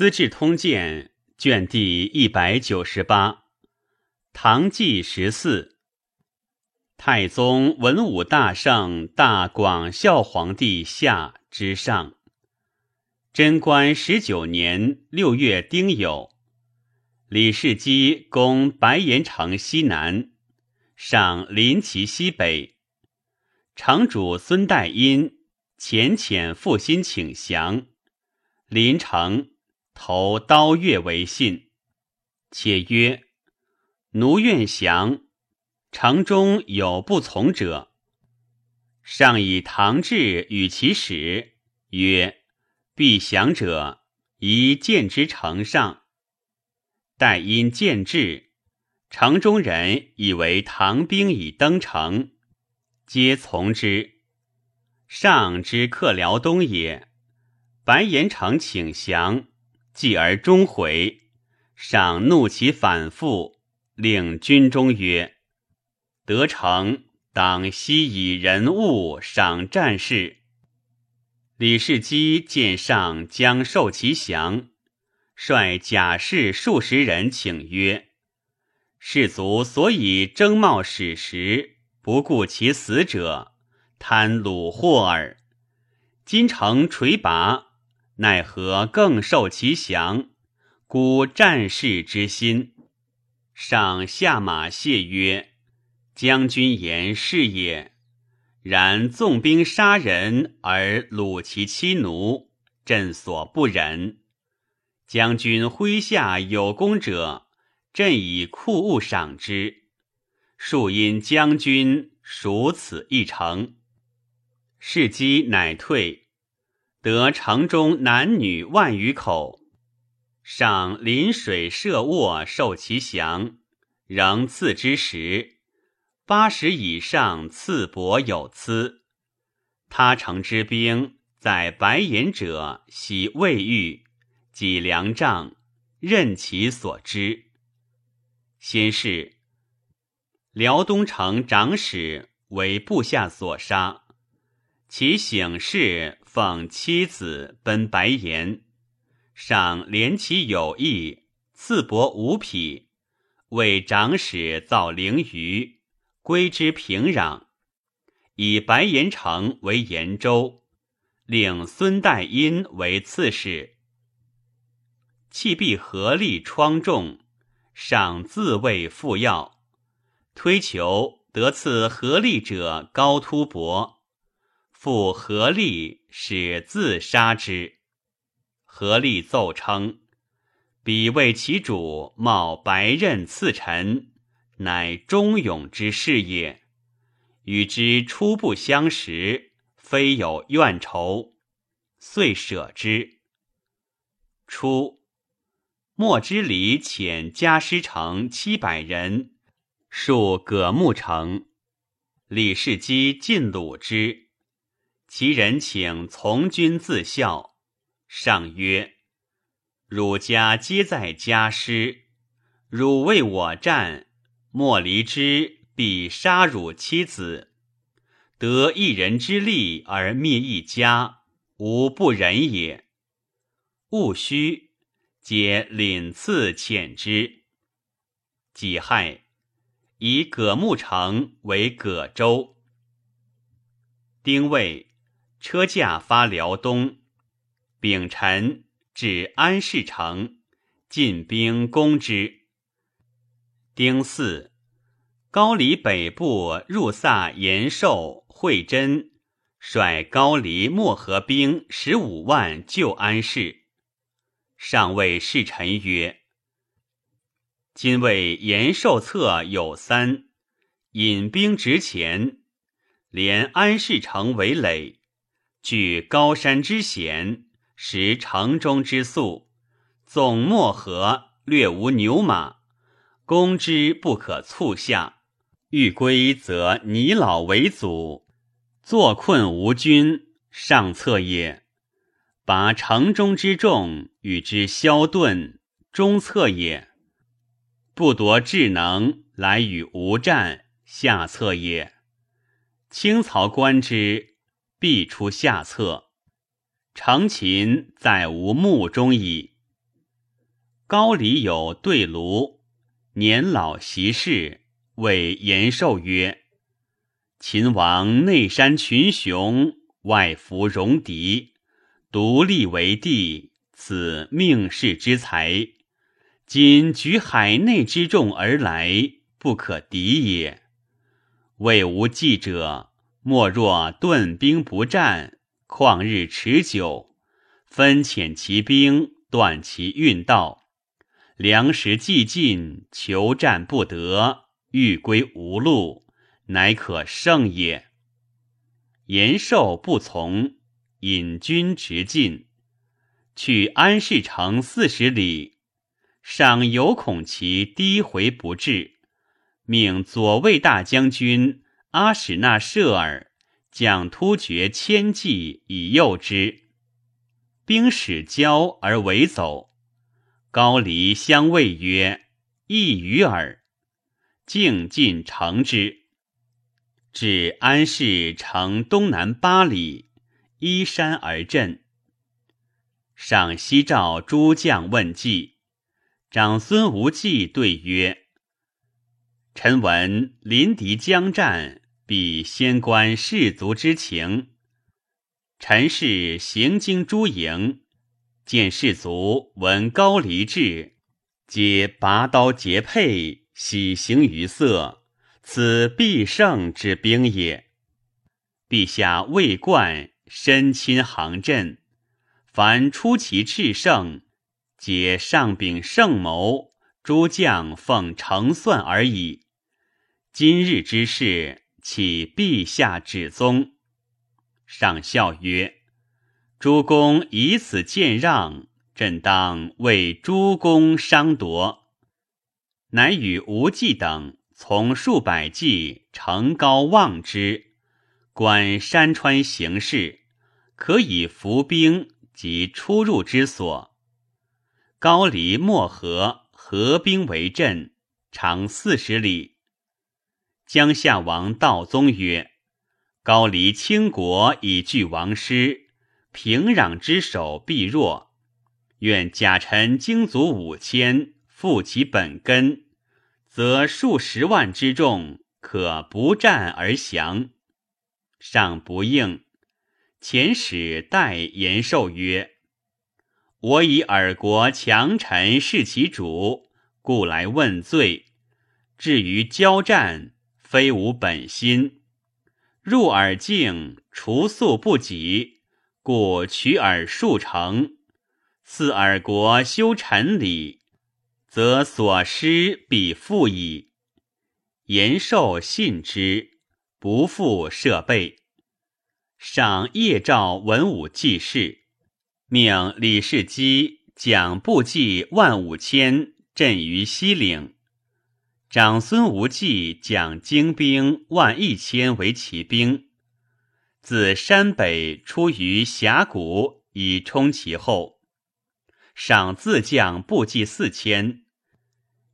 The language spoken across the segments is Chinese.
资治通鉴》卷第一百九十八，唐纪十四，太宗文武大圣大广孝皇帝下之上。贞观十九年六月丁酉，李世基攻白岩城西南，上临其西北。城主孙代因遣遣负心请降，临城投刀钺为信，且曰：“奴愿降，城中有不从者。”上以唐志与其使曰。必降者，宜见之城上。待因见至，城中人以为唐兵已登城，皆从之。上之克辽东也，白岩城请降，继而终回。上怒其反复，令军中曰：“得城，当悉以人物赏战士。”李世基见上将受其降，率甲士数十人请曰：“士卒所以争冒矢石，不顾其死者，贪虏获耳。今城垂拔，奈何更受其降？孤战士之心。”上下马谢曰：“将军言是也。”然纵兵杀人而虏其妻奴，朕所不忍。将军麾下有功者，朕以库物赏之。庶因将军属此一城，士机乃退，得城中男女万余口，上临水设卧受其降，仍赐之食。八十以上赐帛有疵，他城之兵在白银者，喜未遇，己粮帐，任其所知。先是，辽东城长史为部下所杀，其醒事奉妻子奔白岩，赏怜其有意，赐帛五匹，为长史造灵鱼。归之平壤，以白岩城为延州，令孙代因为刺史。弃壁合力疮重，赏自谓复药，推求得赐合力者高突伯，复合力使自杀之。合力奏称，彼为其主冒白刃刺臣。乃忠勇之士也，与之初不相识，非有怨仇，遂舍之。初，莫之礼遣家师城七百人，戍葛木城。李世基进鲁之，其人请从军自效。上曰：“汝家皆在家师，汝为我战。”莫离之，必杀汝妻子，得一人之力而灭一家，无不忍也。戊戌，皆领赐遣之。己亥，以葛木城为葛州。丁未，车驾发辽东。丙辰，至安市城，进兵攻之。丁巳，高丽北部入萨延寿、惠真，率高丽漠河兵十五万救安市。上谓侍臣曰：“今为延寿策有三，引兵直前，连安市城为垒，据高山之险，识城中之粟，纵漠河，略无牛马。”攻之不可促下，欲归则泥老为阻，坐困无军，上策也。拔城中之众与之消遁，中策也。不夺智能来与吴战，下策也。清曹观之，必出下策。成秦在无目中矣。高里有对庐，年老习事，谓延寿曰：“秦王内山群雄，外服戎狄，独立为帝，此命世之才。今举海内之众而来，不可敌也。谓无计者，莫若顿兵不战，旷日持久，分遣其兵，断其运道，粮食既尽，求战不得，欲归无路，乃可胜也。延寿不从，引军直进，去安市城四十里。尚犹恐其低回不至，命左卫大将军阿史那舍尔将突厥千骑以诱之，兵使交而为走。高黎相谓曰：“一于耳。”径进城之，至安市城东南八里，依山而镇。上西召诸将问计。长孙无忌对曰：“臣闻临敌将战，必先观士卒之情。臣是行经诸营，见士卒闻高离至，皆拔刀结佩，喜形于色。此必胜之兵也。陛下未冠，身亲行阵，凡出奇制胜。”皆上禀圣谋，诸将奉成算而已。今日之事，岂陛下指宗？上笑曰：“诸公以此见让，朕当为诸公商夺。”乃与无忌等从数百骑乘高望之，观山川形势，可以伏兵及出入之所。高黎漠河，合兵为阵，长四十里。江夏王道宗曰：“高黎倾国以拒王师，平壤之守必弱。愿甲臣精卒五千，复其本根，则数十万之众可不战而降。”上不应。遣使代延寿曰。我以尔国强臣视其主，故来问罪。至于交战，非无本心。入尔境，除宿不及，故取尔数成。赐尔国修臣礼，则所失必复矣。延寿信之，不复设备。上夜召文武济事。命李世基将步骑万五千镇于西岭，长孙无忌将精兵万一千为骑兵，自山北出于峡谷以冲其后。赏自将步骑四千，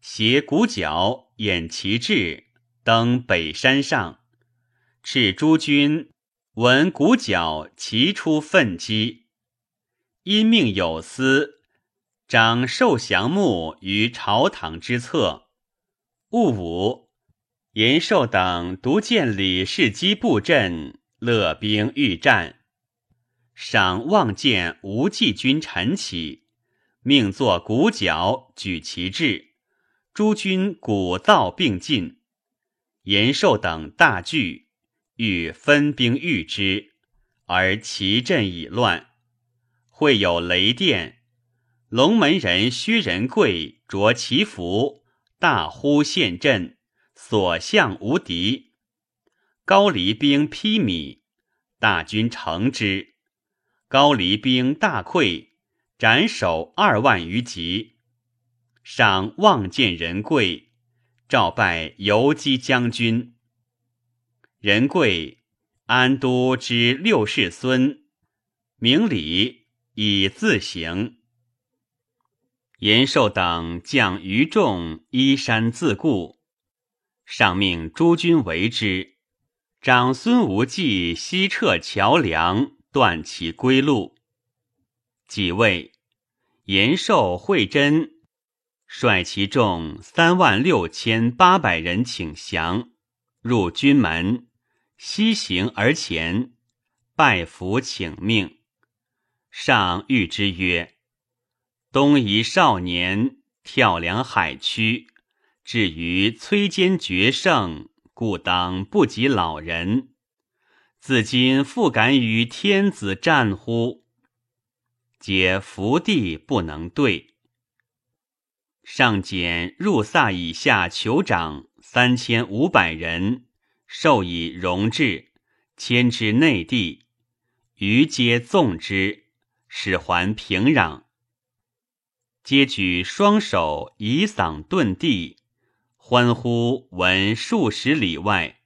携鼓角掩旗帜，登北山上。赤诸军闻鼓角齐出奋击。因命有司长寿降木于朝堂之侧。戊午，延寿等独见李世基布阵，勒兵欲战。赏望见无忌军陈起，命作鼓角，举旗帜，诸军鼓噪并进。延寿等大惧，欲分兵御之，而其阵已乱。会有雷电，龙门人薛仁贵着其服，大呼陷阵，所向无敌。高黎兵披靡，大军乘之，高黎兵大溃，斩首二万余级。赏望见仁贵，召拜游击将军。仁贵，安都之六世孙，名礼。以自行。延寿等将余众依山自固，上命诸军围之。长孙无忌西撤桥梁，断其归路。几位延寿、惠真率其众三万六千八百人，请降，入军门，西行而前，拜服请命。上谕之曰：“东夷少年跳梁海曲，至于摧坚决胜，故当不及老人。自今复敢与天子战乎？”皆伏地不能对。上减入萨以下酋长三千五百人，授以荣制，迁至内地，余皆纵之，使还平壤。皆举双手以嗓顿地，欢呼闻数十里外，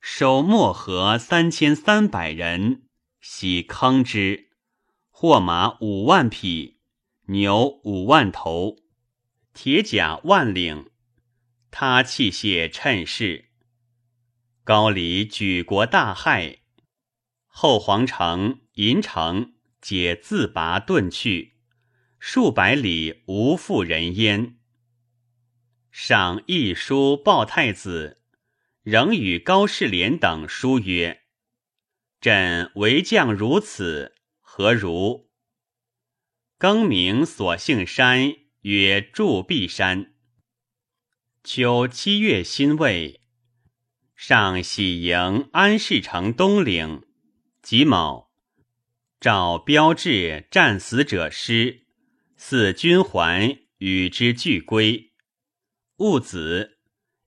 收漠河三千三百人，喜坑之，获马五万匹，牛五万头。铁甲万领，他器械趁势。高丽举国大骇，后皇城、银城皆自拔遁去，数百里无复人烟。上一书报太子，仍与高士廉等书曰：“朕为将如此，何如？”更名所姓山。曰筑壁山。秋七月辛未，上喜迎安市城东岭。己卯，诏标志战死者师，四军还与之俱归。戊子，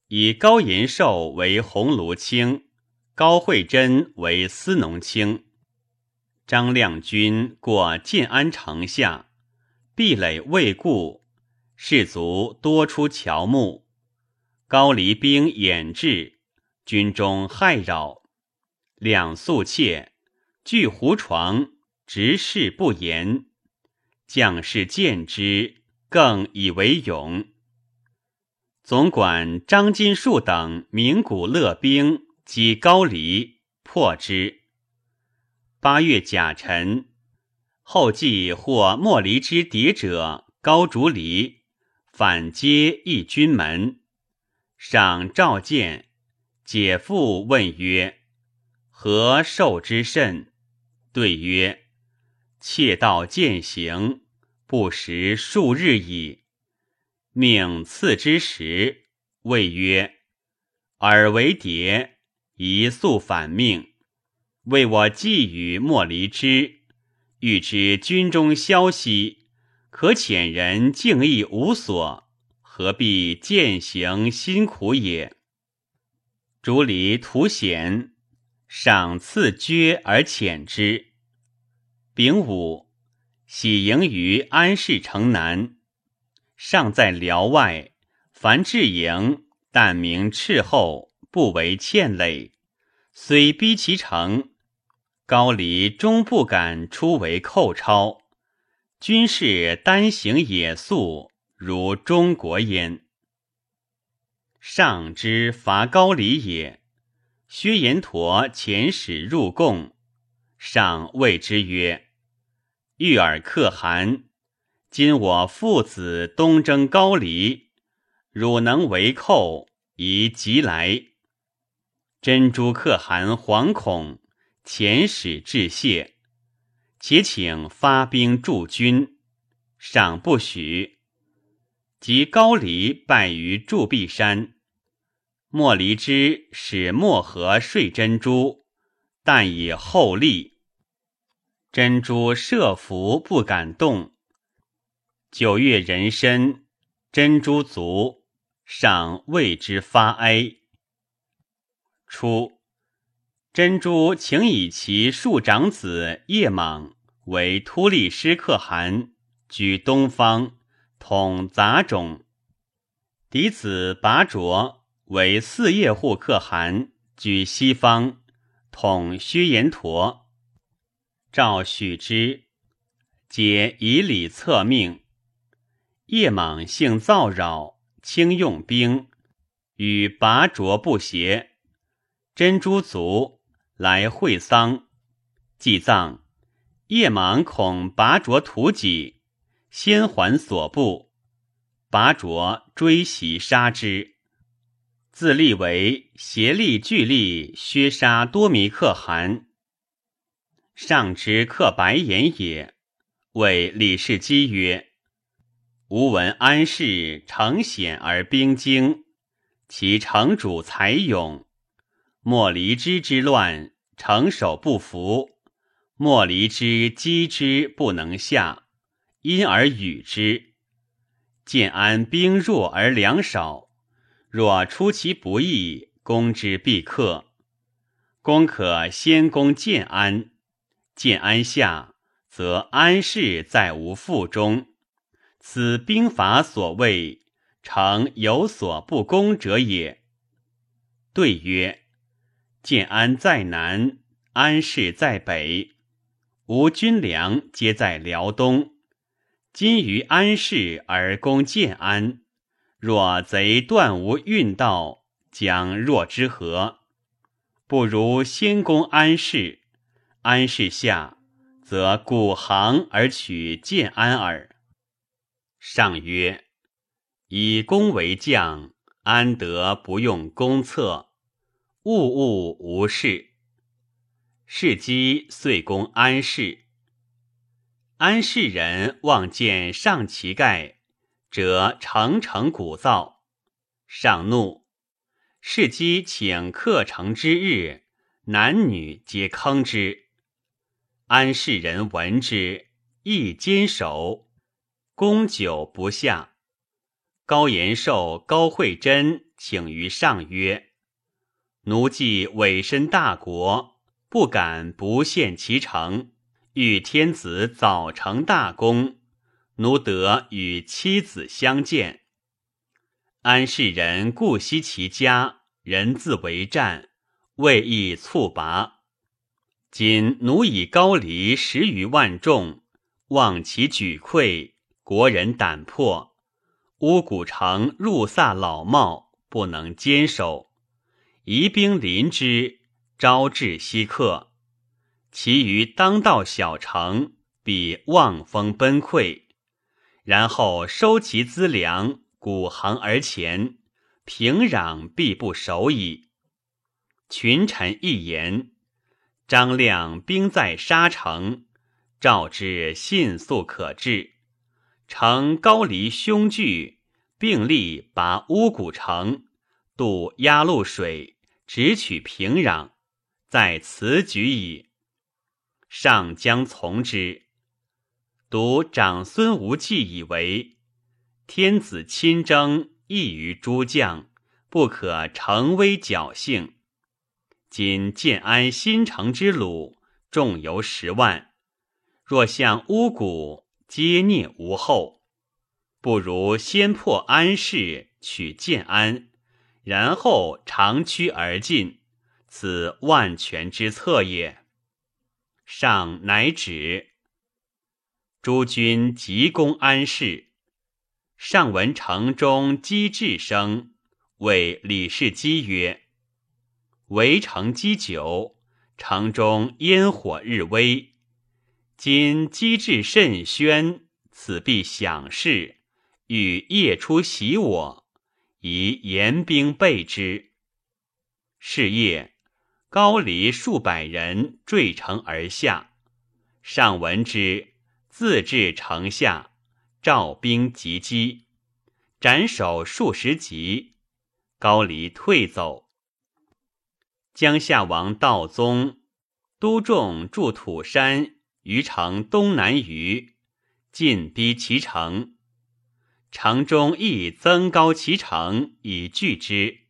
以高延寿为鸿胪卿，高惠贞为司农卿。张亮军过建安城下，壁垒未固。士卒多出乔木，高黎兵掩至，军中骇扰。两宿妾，据胡床，直视不言。将士见之，更以为勇。总管张金树等名古勒兵，击高黎，破之。八月甲辰，后继获莫离之敌者高竹离。反接一军门，上召见，解父问曰：“何受之甚？”对曰：“窃盗践行，不食数日矣。”命赐之时，谓曰：“尔为谍，宜速反命，为我寄与莫离之，欲知军中消息。”可遣人敬意无所，何必践行辛苦也？竹离图险，赏赐爵而遣之。丙午，喜迎于安市城南，尚在辽外。凡至营，但名斥候，不为欠累。虽逼其城，高黎终不敢出为寇超。军士单行野宿，如中国焉。上之伐高丽也，薛延陀遣使入贡，上谓之曰：“遇尔可汗，今我父子东征高丽，汝能为寇，宜即来。”珍珠可汗惶恐，遣使致谢。且请发兵助军，赏不许。及高黎败于筑壁山，莫离之使莫河睡珍珠，但以厚利。珍珠设伏不敢动。九月人参，珍珠卒，上为之发哀。初。珍珠请以其庶长子叶莽为突利师可汗，居东方，统杂种；嫡子拔卓为四叶户可汗，居西方，统薛延陀。诏许之，皆以礼策命。叶莽性躁扰，轻用兵，与拔卓不协。珍珠卒。来会丧，祭葬。夜莽恐拔卓屠己，先还所部。拔擢追袭杀之。自立为协力巨力削杀多弥可汗。上之克白言也，谓李世基曰：“吾闻安氏诚险而兵精，其城主才勇。莫离之之乱，城守不服；莫离之击之不能下，因而与之。建安兵弱而粮少。”若出其不意，攻之必克。攻可先攻建安，建安下，则安氏在无腹中。此兵法所谓“诚有所不攻者也”。对曰：建安在南，安氏在北，吾军粮皆在辽东。今于安氏而攻建安。若贼断无运道，将若之何？不如先攻安氏，安氏下，则古行而取建安耳。上曰：以攻为将，安得不用公策？物物无事。是机遂攻安氏。安氏人望见上旗盖。则城城鼓噪，上怒。是机请克城之日，男女皆坑之。安世人闻之，亦坚守，攻久不下。高延寿、高惠贞请于上曰：“奴既委身大国，不敢不献其城，欲天子早成大功。”奴得与妻子相见，安世人故惜其家，人自为战，未易猝拔。今奴以高黎十余万众，望其举溃，国人胆破。乌古城入萨老茂，不能坚守，移兵临之，招致西克。其余当道小城，必望风崩溃。然后收其资粮，鼓行而前，平壤必不守矣。群臣一言，张亮兵在沙城，赵之迅速可至。乘高黎凶惧，并力拔乌古城，渡鸭绿水，直取平壤，在此举矣。上将从之。独长孙无忌以为天子亲征，异于诸将，不可乘威侥幸。今建安新城之虏众由十万，若向乌谷，皆孽无后。不如先破安氏，取建安，然后长驱而进，此万全之策也。上乃止。诸军急攻安氏，上闻城中击至声，谓李世基曰：“围城积久，城中烟火日微。今机智甚宣，此必响事，欲夜出袭我，宜严兵备之。”是夜，高黎数百人坠城而下，上闻之。自至城下，召兵击击，斩首数十级。高黎退走。江夏王道宗都众筑土山于城东南隅，进逼其城。城中亦增高其城以拒之。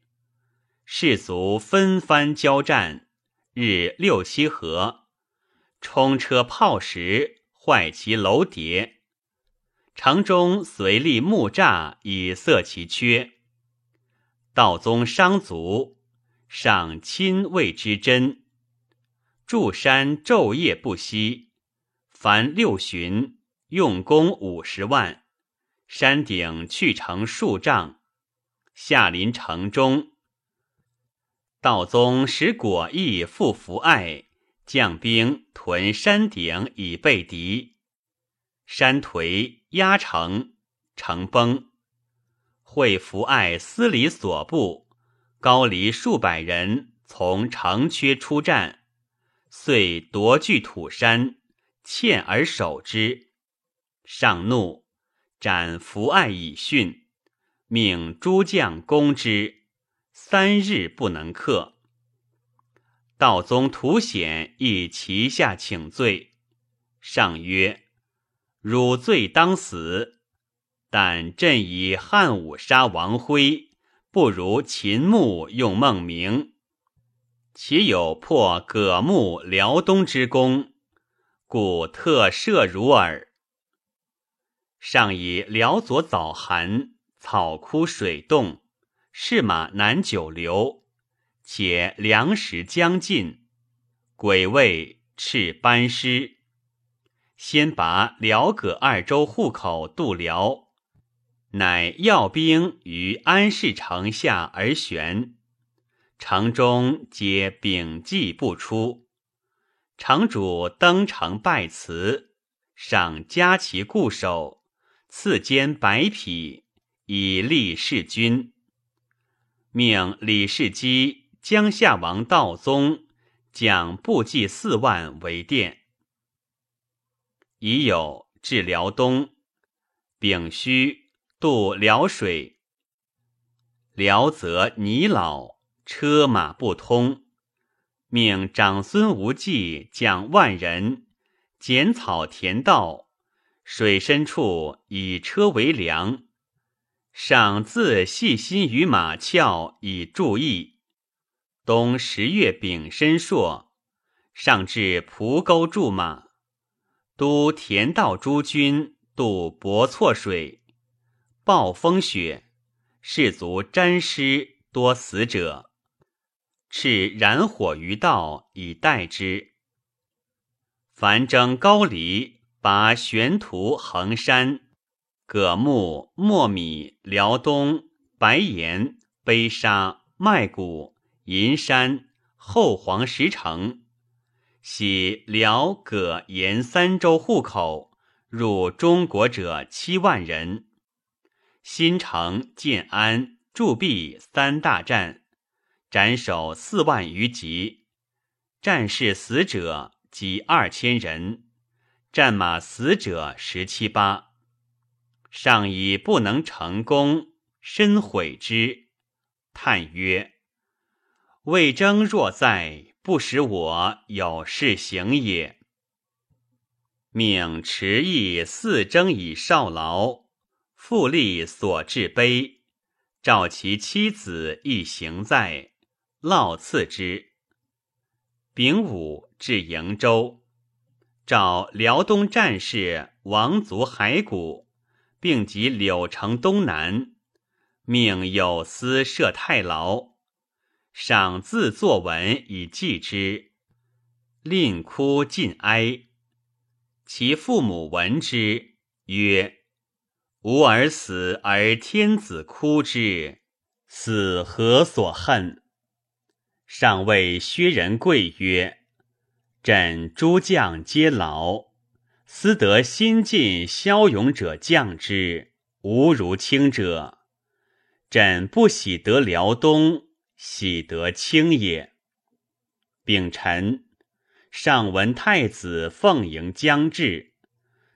士卒纷番交战，日六七合，冲车炮石。坏其楼叠，城中随立木栅以塞其缺。道宗伤足，上亲谓之真。筑山昼夜不息，凡六旬，用功五十万。山顶去成数丈，下临城中。道宗使果毅复福爱。将兵屯山顶以备敌，山颓压城，城崩。会伏爱司礼所部，高黎数百人从长阙出战，遂夺据土山，堑而守之。上怒，斩伏爱以训，命诸将攻之，三日不能克。道宗图显亦旗下请罪，上曰：“汝罪当死。”但朕以汉武杀王徽，不如秦穆用孟明，且有破葛穆辽东之功，故特赦汝耳。上以辽左早寒，草枯水冻，士马难久留，且粮食将尽，鬼位赤班师，先拔辽葛二州户口渡辽。乃要兵于安市城下而悬，城中皆屏迹不出。城主登城拜辞，赏加其固守，赐坚百匹，以立弑君。命李世基、江夏王道宗将部骑四万为殿。已有至辽东，丙戌。渡辽水，辽则泥老，车马不通，命长孙无忌将万人剪草填道，水深处以车为梁。上自细心于马鞘以助役。冬十月丙申朔，上至蒲沟驻马，都田道诸军渡博错水。暴风雪，士卒沾湿，多死者。敕燃火于道以待之。凡征高黎，拔悬图衡山、葛木、墨米、辽东、白岩、悲沙、麦谷、银山、后黄石城，徙辽、葛、延三州户口入中国者七万人。新城、建安、筑壁三大战，斩首四万余级，战士死者及二千人，战马死者十七八。上以不能成功，深悔之，叹曰：“魏征若在，不使我有事行也。”命迟邑四征以少劳。复立所至碑，召其妻子亦行在，烙赐之。丙午至瀛州，召辽东战士王族骸骨，并及柳城东南，命有司设太牢，赏自作文以祭之，令哭尽哀。其父母闻之，曰。吾儿死而天子哭之，死何所恨？上谓薛仁贵曰：“朕诸将皆劳，思得新晋骁勇者将之，无如卿者。朕不喜得辽东，喜得卿也。”丙辰，上闻太子奉迎将至，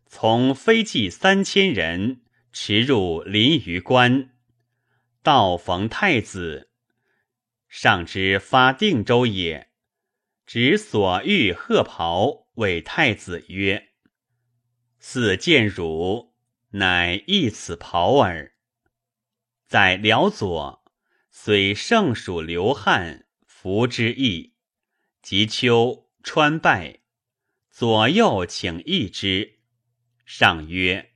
从飞骑三千人。驰入临榆关，道逢太子，上之发定州也。执所欲鹤袍，谓太子曰：“似见汝，乃异此袍耳。”在辽左，虽盛属刘汉，服之意。及秋，川败，左右请议之。上曰。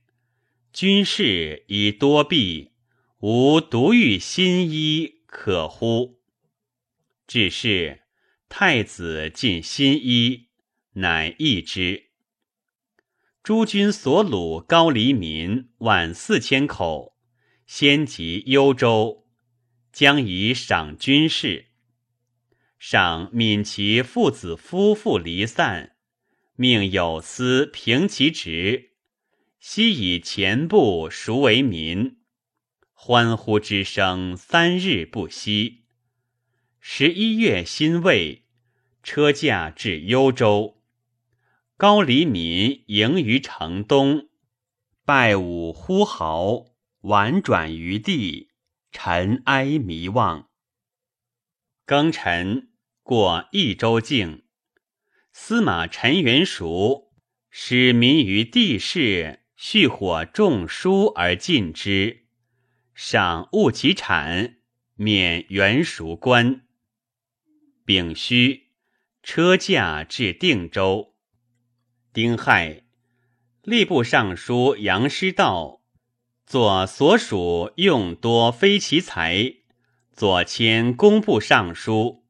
军事以多弊，吾独欲新衣，可乎？只是太子进新衣，乃易之。诸军所虏高黎民万四千口，先及幽州，将以赏军士。赏闽其父子夫妇离散，命有司平其职。昔以前部赎为民，欢呼之声三日不息。十一月辛未，车驾至幽州，高黎民迎于城东，拜舞呼号，婉转于地，尘埃迷望。庚辰，过益州境，司马陈元熟使民于地势，蓄火种书而进之，赏务其产，免元熟官。丙戌，车驾至定州。丁亥，吏部尚书杨师道左所属用多非其才。左迁工部尚书。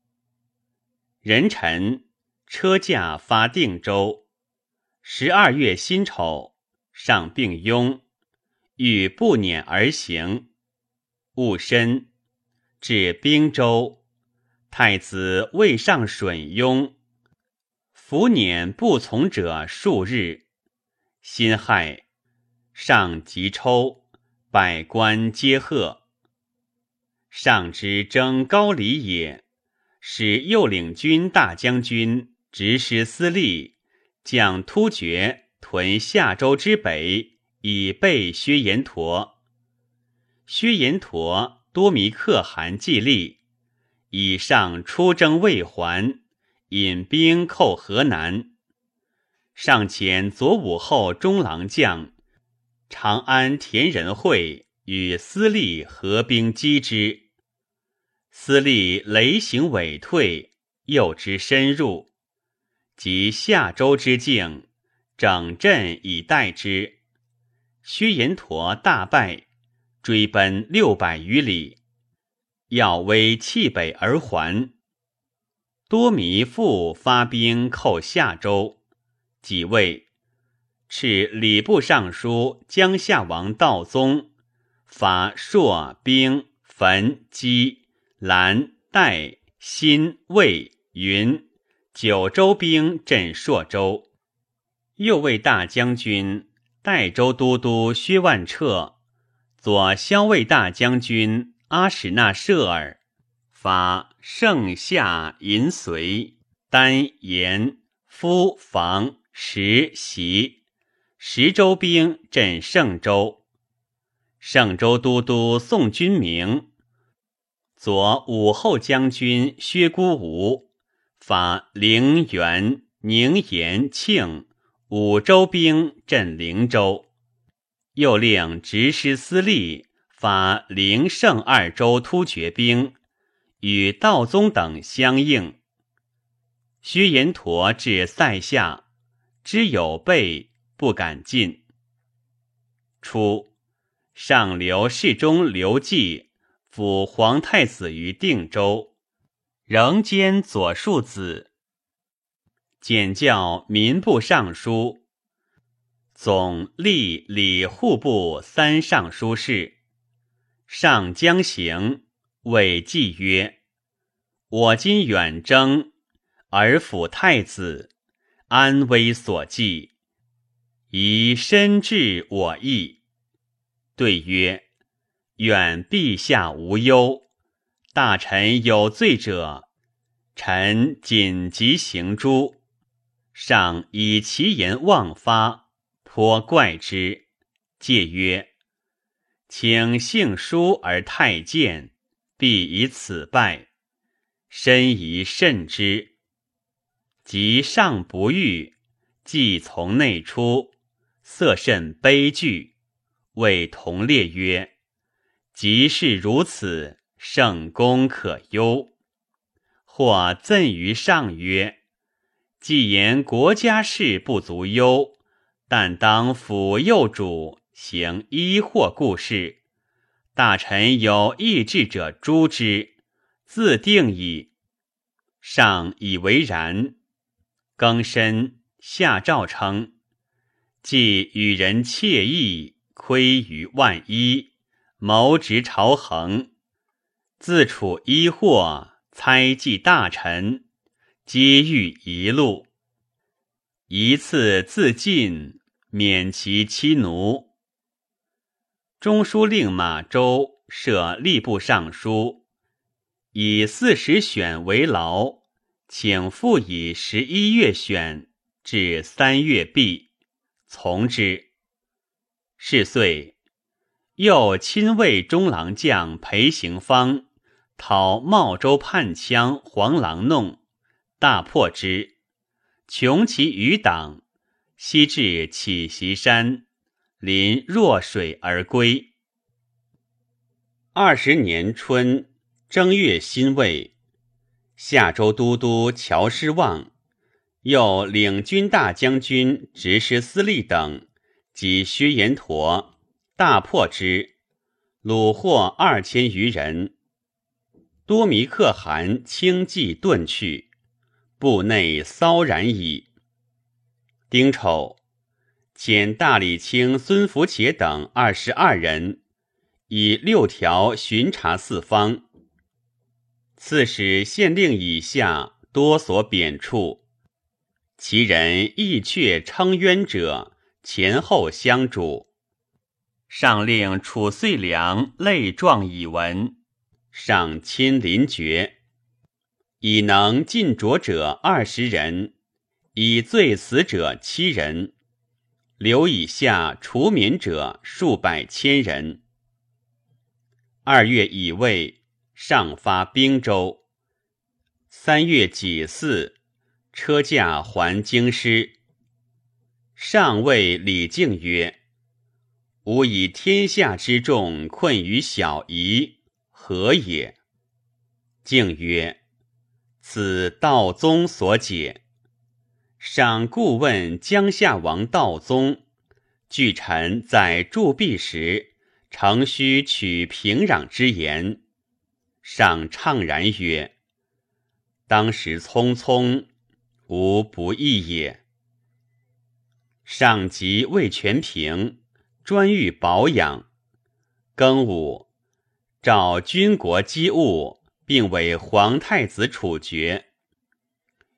壬辰，车驾发定州。十二月辛丑，上病庸，欲不辇而行。戊申，至兵州。太子未上吮庸，伏辇不从者数日。辛亥，上即抽，百官皆贺。上之征高丽也，使右领军大将军、执师司隶，将突厥屯夏州之北，以备薛延陀。薛延陀多弥可汗继立，以上出征未还，引兵寇河南。上遣左武后中郎将长安田仁惠。与司隶合兵击之，司隶雷行尾退，诱之深入，及夏州之境，整镇以待之。薛延陀大败，追奔六百余里，要威弃北而还。多弥复发兵寇夏州，即位，敕礼部尚书江夏王道宗。伐朔兵汾基兰代新魏云九州兵镇朔州，右卫大将军代州都督薛万彻，左骁卫大将军阿史那舍尔，发盛夏银随丹延夫房石袭十州兵镇盛州。盛州都督宋君明，左武后将军薛孤吴，发陵园、宁延、庆五州兵镇灵州，又令执师司隶发灵胜二州突厥兵，与道宗等相应。薛延陀至塞下，知有备，不敢进。初。上留侍中刘季辅皇太子于定州，仍兼左庶子。简教民部尚书，总吏礼户部三尚书事。上将行，谓季曰：“我今远征，而辅太子，安危所寄，宜深至我意。”对曰：“愿陛下无忧，大臣有罪者，臣紧急行诛。”上以其言妄发，颇怪之。戒曰：“请幸书而太监，必以此败，深疑慎之。”及上不遇，即从内出，色甚悲惧。谓同列曰：“即是如此，圣公可忧。”或赠于上曰：“既言国家事不足忧，但当辅幼主行医祸故事。大臣有意志者诛之，自定矣。”上以为然。庚申，下诏称：“既与人窃意。”亏于万一，谋执朝衡，自处医祸，猜忌大臣，皆欲一路。一次自尽，免其妻奴。中书令马周设吏部尚书，以四十选为劳，请复以十一月选至三月毕，从之。是岁，又亲卫中郎将裴行方讨茂州叛羌黄狼弄，大破之，穷其余党，西至起袭山。临弱水而归。二十年春正月辛未，夏州都督乔师望，又领军大将军、执师司隶等及薛延陀，大破之，虏获二千余人。多弥可汗轻骑遁去，部内骚然矣。丁丑。遣大理卿孙福且等二十二人，以六条巡查四方。刺史县令以下多所贬黜，其人亦却称冤者，前后相主。上令褚遂良累状以闻，上亲临决，以能尽浊者二十人，以罪死者七人。留以下除民者数百千人。二月乙未，上发兵州。三月己巳，车驾还京师。上谓李靖曰：“吾以天下之众困于小夷，何也？”靖曰：“此道宗所解。”赏故问江夏王道宗，据臣在铸币时，诚须取平壤之言。上怅然曰：“当时匆匆，无不义也。”上即魏全平，专欲保养。庚午，召军国机务，并为皇太子处决。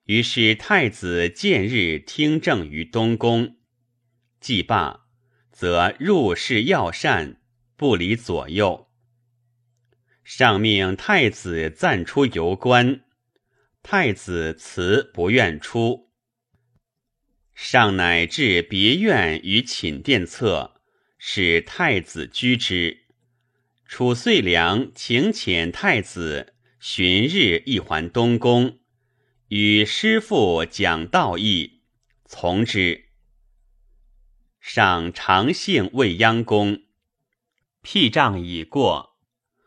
于是太子见日听政于东宫，既罢，则入室要膳，不离左右。上命太子暂出游观，太子辞不愿出。上乃至别院于寝殿侧，使太子居之。褚遂良请遣太子旬日一还东宫。与师父讲道义，从之。上长幸未央宫，辟障已过，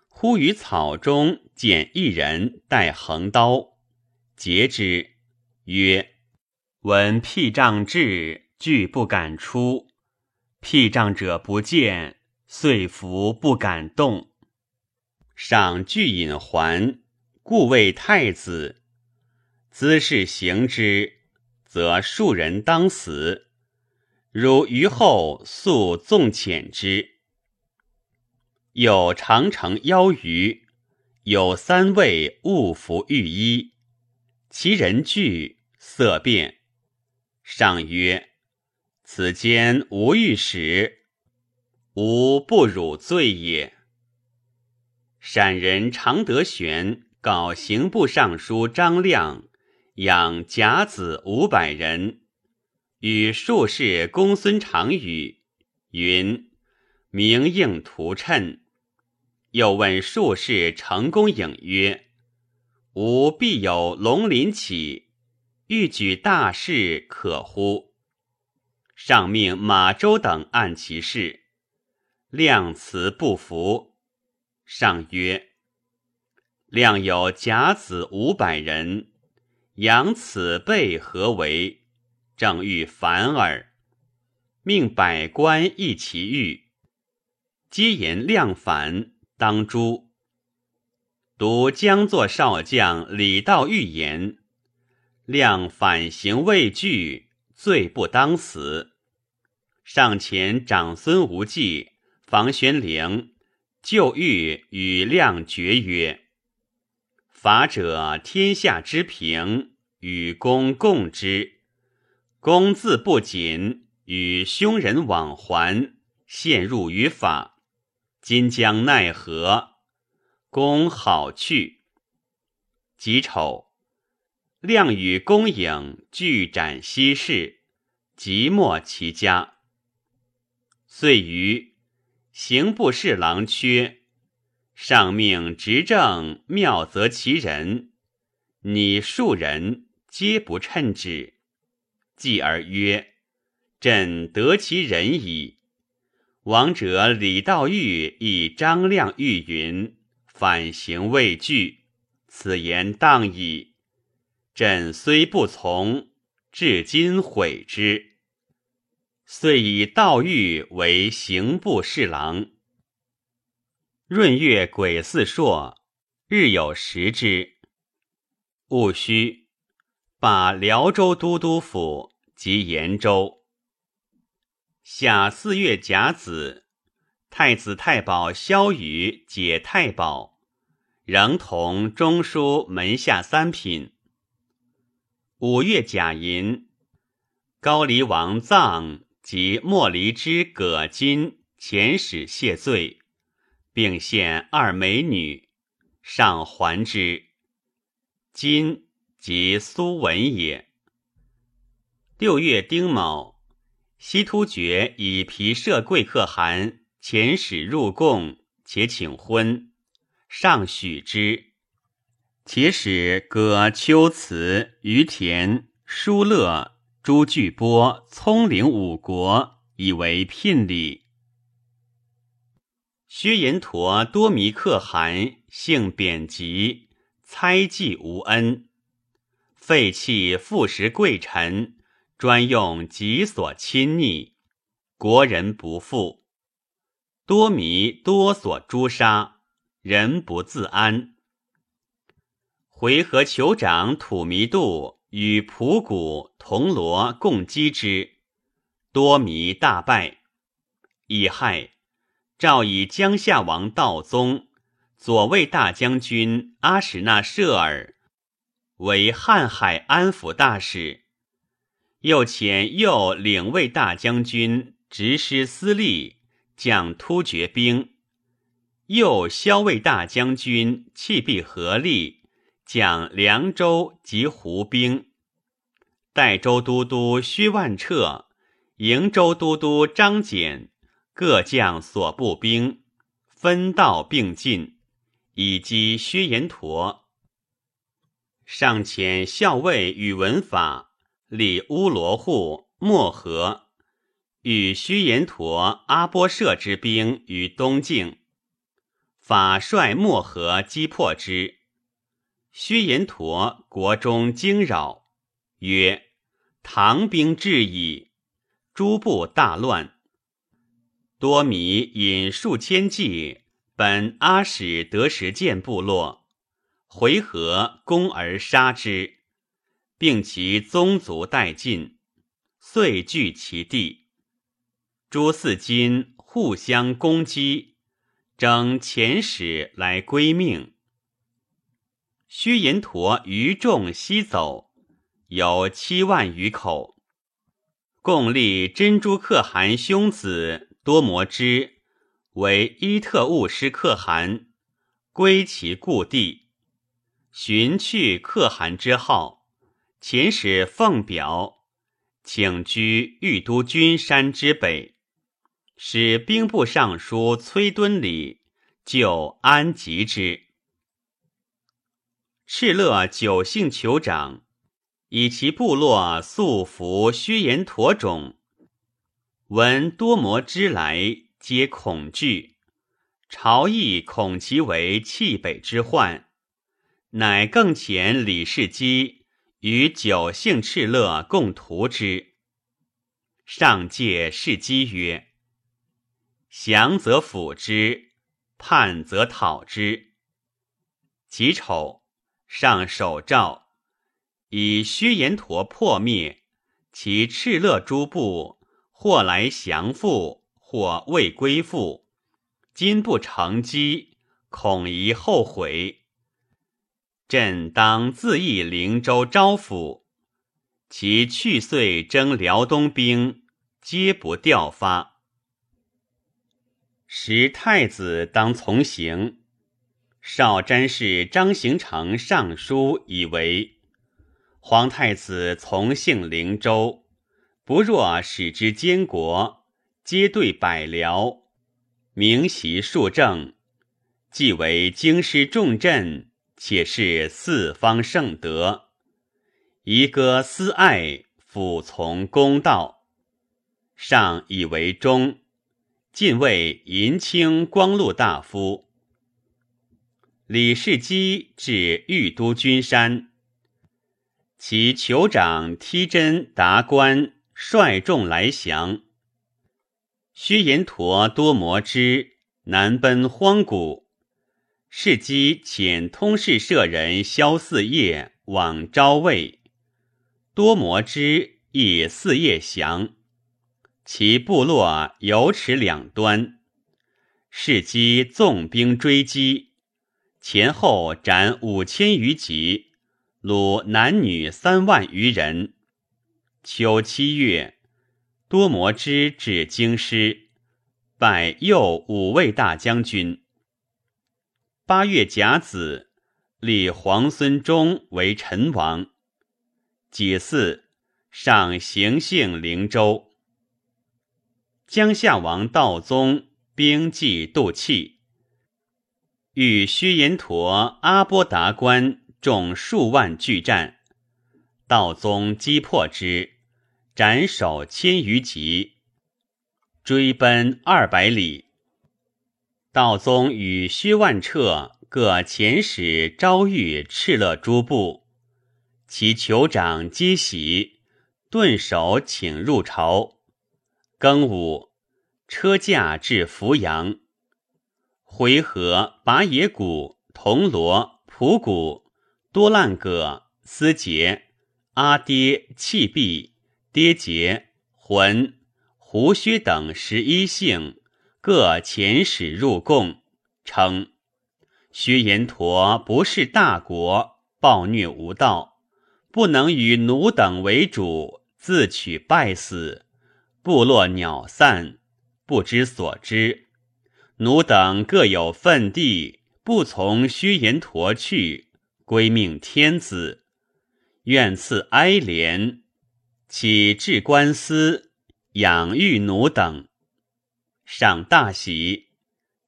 忽于草中见一人带横刀，截之，曰：“闻辟障至，惧不敢出。辟障者不见，遂伏不敢动。上具引还，故谓太子。”兹事行之，则庶人当死。如余后速纵遣之。有长城邀鱼，有三位勿服御衣，其人惧，色变。上曰：“此间无御史，无不辱罪也。”陕人常德玄告刑部尚书张亮。养甲子五百人，与术士公孙长语云：“明应图谶。”又问术士成功影曰：“吾必有龙鳞起，欲举大事，可乎？”上命马周等按其事，量辞不服。上曰：“量有甲子五百人。”养此辈何为？正欲反耳。命百官议其欲，皆言量反，当诛。独将作少将李道预言：量反行未惧，罪不当死。上前长孙无忌、房玄龄就欲与亮决曰。法者，天下之平，与公共之。公自不谨，与凶人往还，陷入于法。今将奈何？公好去。己丑，亮与公颖俱斩西市，即没其家。遂于刑部侍郎缺，上命执政妙则其人，拟数人皆不称旨。继而曰：“朕得其人矣。”王者李道玉以张亮欲云：“反行未惧，此言当矣。”朕虽不从，至今悔之。遂以道玉为刑部侍郎。闰月癸巳朔，日有食之。戊戌，罢辽州都督府及延州。夏四月甲子，太子太保萧瑜解太保，仍同中书门下三品。五月甲寅，高黎王臧及莫离之葛金遣使谢罪，并献二美女，上还之。今即苏文也。六月丁卯。西突厥以皮射贵可汗遣使入贡，且请婚，上许之。且使葛秋辞、于田、舒乐、朱巨波葱岭五国，以为聘礼。薛延陀多弥可汗性贬极，猜忌无恩，废弃复食贵臣。专用己所亲昵，国人不富，多弥多所诛杀，人不自安。回纥酋长土弥度与仆古铜锣共击之，多弥大败。已亥，诏以江夏王道宗、左卫大将军阿史那舍尔为瀚海安抚大使。又遣右领卫大将军执师司隶将突厥兵，右骁卫大将军弃必合力将凉州及胡兵，代州都督薛万彻、营州都督张俭各将所部兵分道并进，以击薛延陀。上遣校尉宇文法。立乌罗户、漠河，与薛延陀、阿波舍之兵于东境，法率漠河击破之。薛延陀国中惊扰，曰：“唐兵至矣！”诸部大乱。多弥引数千骑本阿史德什建部落，回纥攻而杀之。并其宗族殆尽，遂据其地。诸四金互相攻击，争遣使来归命。须延陀余众西走，有七万余口。共立珍珠可汗兄子多摩之为伊特务师可汗，归其故地，寻去可汗之号。遣使奉表，请居玉都君山之北，使兵部尚书崔敦礼就安吉之。敕勒九姓酋长，以其部落素服虚言驼种，闻多摩之来，皆恐惧。朝议恐其为弃北之患，乃更遣李世基。与九姓敕勒共图之。上戒世基曰：“降则抚之，叛则讨之。”己丑，上首诏，以薛延陀破灭，其敕勒诸部，或来降附，或未归附。今不成机，恐疑后悔。朕当自诣灵州招抚，其去岁征辽东兵，皆不调发。时太子当从行。少詹事张行成上书以为，皇太子从幸灵州，不若使之监国，皆对百僚，明习数政，既为京师重镇，且是四方圣德，宜歌思爱，辅从公道。上以为忠，晋为银青光禄大夫。李世基至豫都君山，其酋长梯真达官率众来降。薛延陀多摩之南奔荒谷，世基遣通事舍人萧四业往招魏，多摩之亦四业降，其部落游池两端，世基纵兵追击。前后斩五千余级，虏男女三万余人。秋七月，多摩之至京师，拜右五位大将军。八月甲子，立皇孙忠为陈王。己巳，上行幸灵州。江夏王道宗兵继杜契。与薛延陀、阿波达官众数万拒战，道宗击破之，斩首千余级，追奔二百里。道宗与薛万彻各遣使招谕敕勒诸部，其酋长皆喜，顿首请入朝。庚午，车驾至扶阳。回纥、拔野谷、铜锣、蒲谷、多烂葛、思节、阿爹、弃壁、跌节、浑、胡须等十一姓，各遣使入贡，称薛延陀不是大国，暴虐无道，不能与奴等为主，自取败死，部落鸟散，不知所知。奴等各有分地，不从虚延陀去，归命天子，愿赐哀怜，起治官司，养育奴等。上大喜，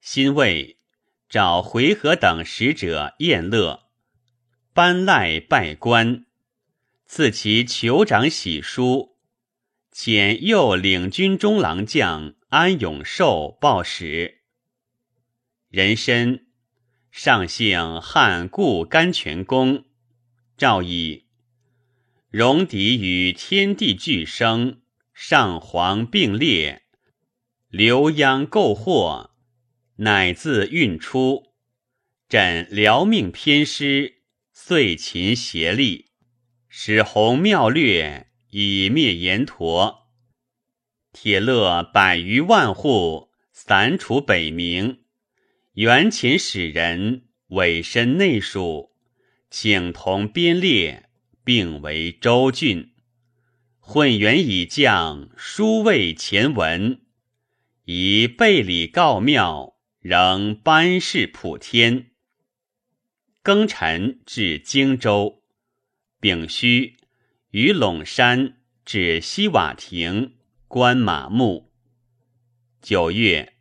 欣慰，找回纥等使者宴乐，班赖拜官，赐其酋长玺书，遣右领军中郎将安永寿报使。人参，上姓汉故甘泉公，诏以戎狄与天地俱生，上皇并列，流殃构祸，乃自运出。朕辽命偏师，遂秦协力，使洪妙略以灭延陀。铁勒百余万户，散处北冥。元秦使人委身内属，请同编列，并为州郡。混元以降，书未前文，以备礼告庙，仍班事普天。庚辰至荆州，丙戌于陇山至西瓦亭观马牧。九月，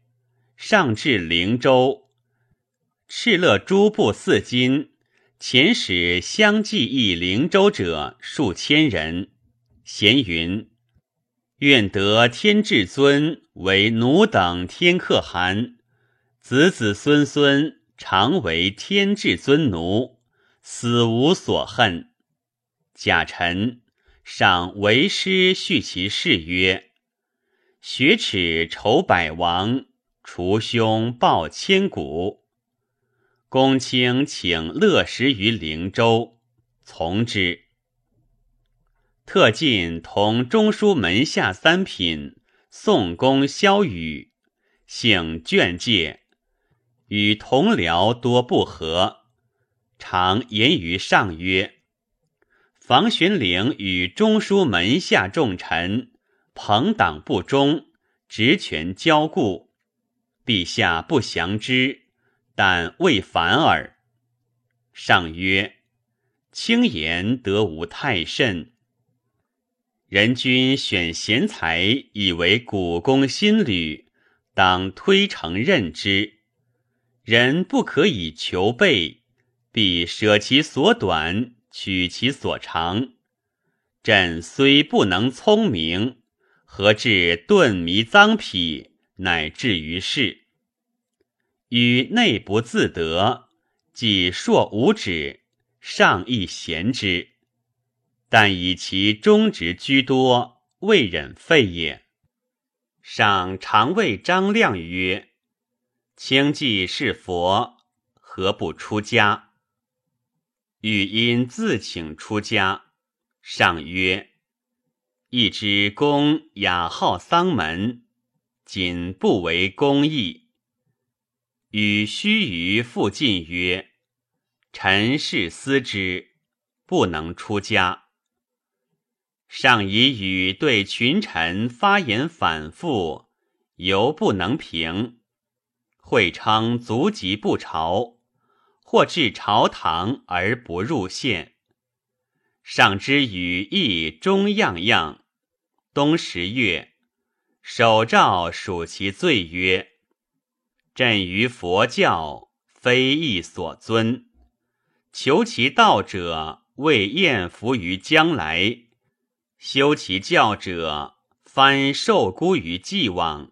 上至灵州。敕勒诸部四金，遣使相继诣灵州者数千人。咸云：愿得天至尊为奴等天可汗，子子孙孙常为天至尊奴，死无所恨。贾臣上为师续其事曰：雪耻仇百王，除凶报千古。公卿请乐食于灵州，从之。特进同中书门下三品宋公萧宇，姓倦介，与同僚多不和，常言于上曰：“房玄龄与中书门下重臣朋党不忠，职权骄固。陛下不降之，但未反耳。上曰：“轻言得无太甚。人君选贤才以为古公新履，当推诚任之。人不可以求备，必舍其所短，取其所长。朕虽不能聪明，何至顿迷脏癖？”乃至于世，与内不自得，既硕无止，上亦贤之。但以其忠直居多，未忍废也。上常谓张亮曰：“清既是佛，何不出家？”欲因自请出家。上曰：“一知公雅好丧门。”仅不为公义，与须臾复进曰：“臣事思之，不能出家。”上以与对群臣发言反复，犹不能平。会昌足疾不朝，或至朝堂而不入县。上之语意终样样。冬十月。手诏属其罪曰：“朕于佛教非义所尊，求其道者为厌福于将来，修其教者翻受孤于既往。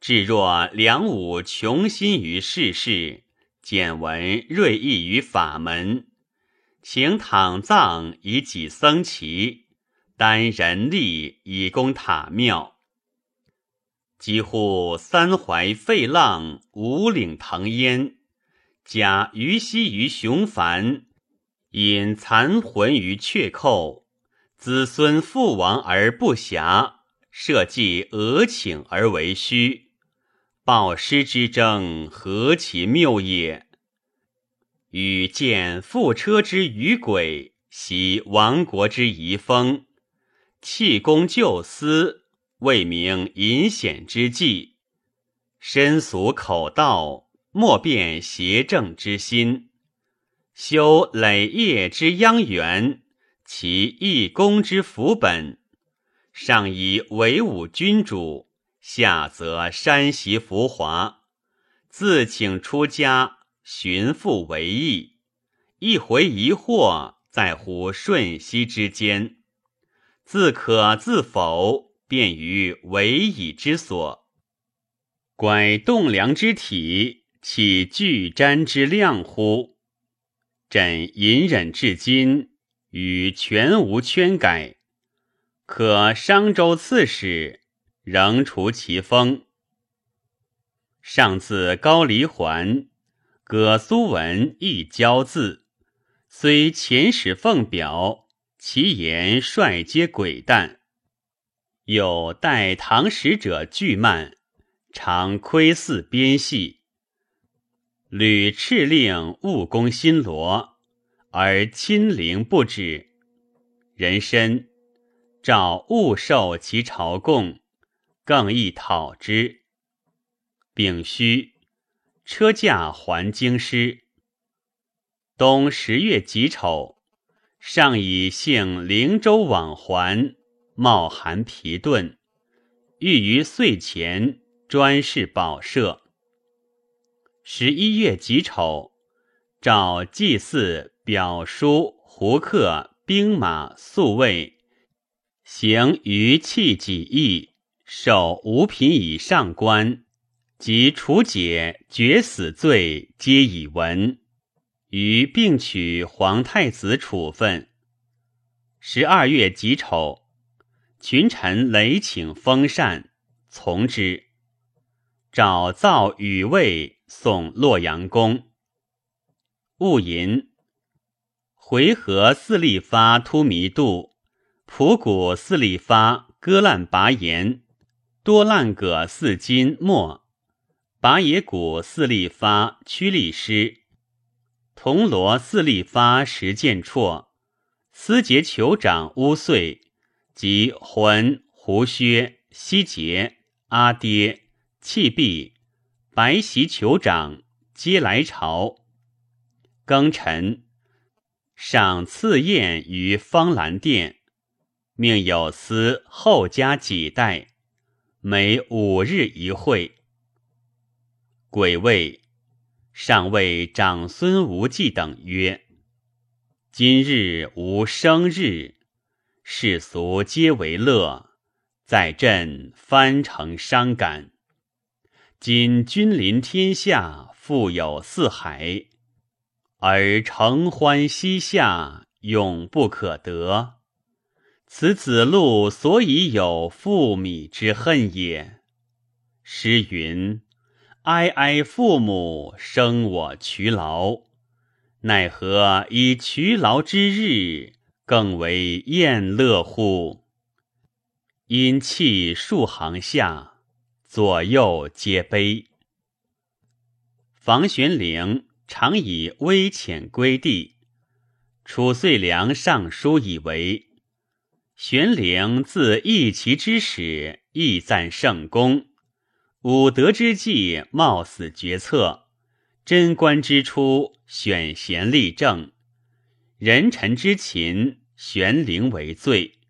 至若梁武穷心于世事，简文锐意于法门，请躺葬以己僧齐，担人力以供塔庙。”几乎三淮废浪，五岭腾烟，假于西于雄繁，引残魂于阙寇，子孙父亡而不暇，社稷俄请而为虚。报师之争，何其谬也！与见覆车之余轨，袭亡国之遗风，弃公救私。未明隐显之计，深俗口道，莫辨邪正之心。修累业之殃源，其义公之福本。上以为武君主，下则山袭浮华。自请出家，寻复为义。一回一惑，在乎瞬息之间。自可自否。便于为以之所，拐栋梁之体，岂巨瞻之量乎？朕隐忍至今，与全无圈改。可商州刺史，仍除其封。上自高黎还，葛苏文亦骄字，虽遣使奉表，其言率皆诡诞。有代唐使者巨慢，常窥伺边隙，屡敕令务攻新罗，而亲陵不止。人参诏勿受其朝贡，更易讨之。丙戌，车驾还京师。冬十月己丑，上以幸灵州往还。冒寒疲顿，欲于岁前专事保社。十一月己丑，召祭祀表叔胡克兵马宿卫，行于弃己役，守五品以上官，及处解决死罪，皆已闻。于并取皇太子处分。十二月己丑。群臣累请封禅，从之。找造羽卫送洛阳宫。戊寅，回纥四立发突弥度，蒲谷四立发割烂拔岩，多烂葛四金末，拔野谷四立发屈力师，铜锣四立发石剑绰，司节酋长乌岁。即浑、胡薛、希节、阿爹、契毕、白席酋长皆来朝。庚辰，赏赐宴于方兰殿，命有司后加几代，每五日一会。癸未，上谓长孙无忌等曰：“今日无生日，世俗皆为乐，在朕翻成伤感。今君临天下，富有四海，而承欢膝下，永不可得。此子路所以有父米之恨也。诗云。”哀哀父母，生我劬劳，奈何以劬劳之日，更为宴乐乎？因泣数行下，左右皆悲。房玄龄常以微浅归地，褚遂良上书以为：玄龄自义其之始，亦赞圣功。武德之际，冒死决策；贞观之初，选贤立政；人臣之勤，玄灵为最。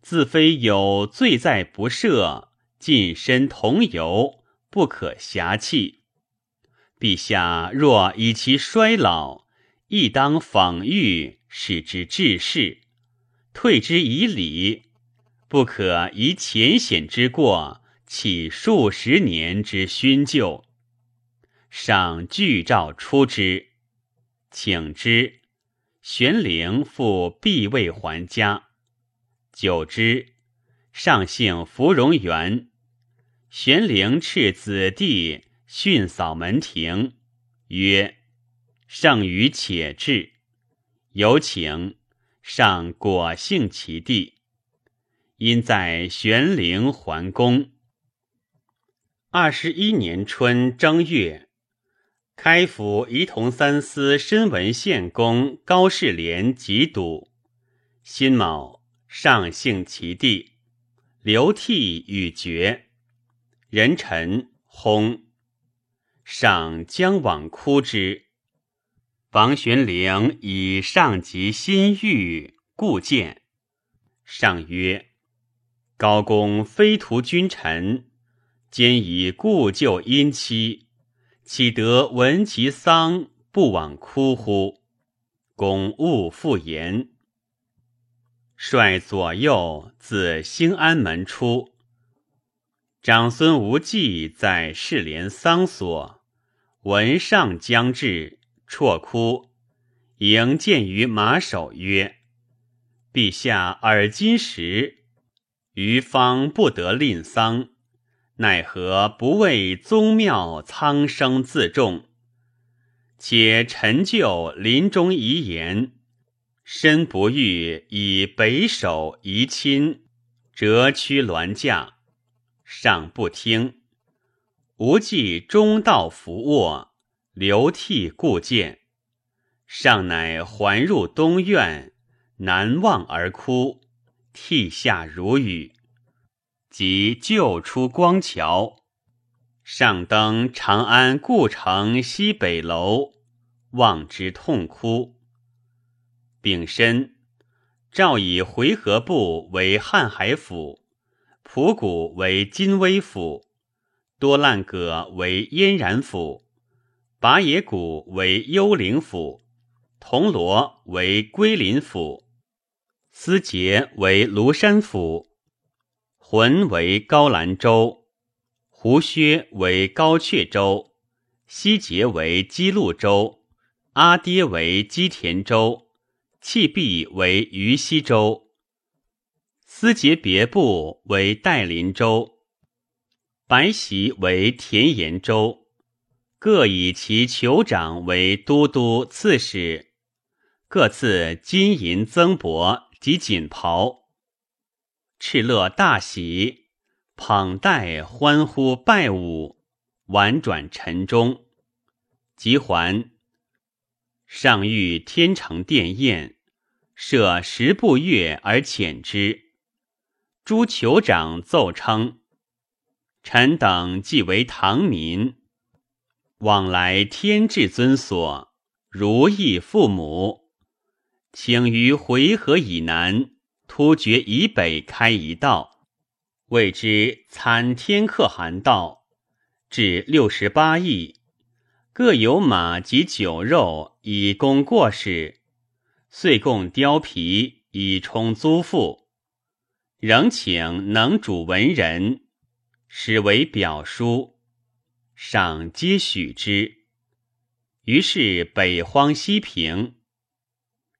自非有罪在不赦，近身同游，不可遐弃。陛下若以其衰老，亦当访遇，使之治世；退之以礼，不可以浅显之过。起数十年之勋旧，上具诏出之，请之。玄龄复必位还家。久之，上幸芙蓉园。玄龄斥子弟训扫门庭，曰：“圣于且至。”有请，上果幸其地。因在玄龄还宫。二十一年春正月，开府仪同三司申文献公高士廉及笃。辛卯，上幸其地，流涕与绝。人臣薨，上将往哭之。房玄龄以上及心欲，故见。上曰：“高公非图君臣。”兼以故旧姻妻，岂得闻其丧不往哭乎？公勿复言。率左右自兴安门出，长孙无忌在士连丧所，闻上将至，辍哭，迎见于马首曰：“陛下耳今时，余方不得吝丧。”奈何不为宗庙苍生自重？且陈旧临终遗言，身不欲以北首遗亲，折躯銮驾，尚不听。无忌中道伏卧，流涕故见。尚乃还入东院，南望而哭，涕下如雨。即救出光桥，上登长安故城西北楼，望之痛哭。丙申，诏以回纥部为瀚海府，蒲谷为金威府，多烂葛为燕然府，拔野谷为幽灵府，铜锣为归林府，思节为庐山府。浑为高兰州，胡薛为高阙州，西节为基路州，阿爹为基田州，弃毕为于西州，思节别部为代林州，白席为田延州，各以其酋长为都督、刺史，各赐金银增帛及锦袍。敕勒大喜，捧带欢呼拜舞，婉转晨钟。即还，上欲天成殿宴，设十步乐而遣之。诸酋长奏称：臣等既为唐民，往来天至尊所，如意父母，请于回纥以南，突厥以北开一道，谓之参天可汗道，至六十八邑，各有马及酒肉以供过使，遂供貂皮以充租赋，仍请能主文人，使为表书。赏皆许之，于是北荒西平。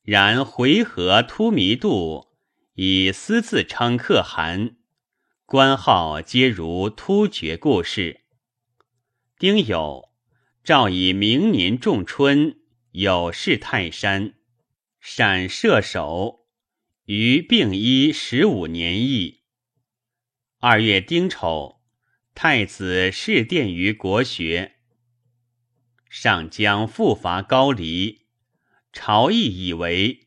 然回纥突弥度以私自称可汗，官号皆如突厥故事。丁酉，诏以明年仲春有事泰山，陕射手，于病医十五年役。二月丁丑。太子侍殿于国学，上将复伐高丽，朝议以为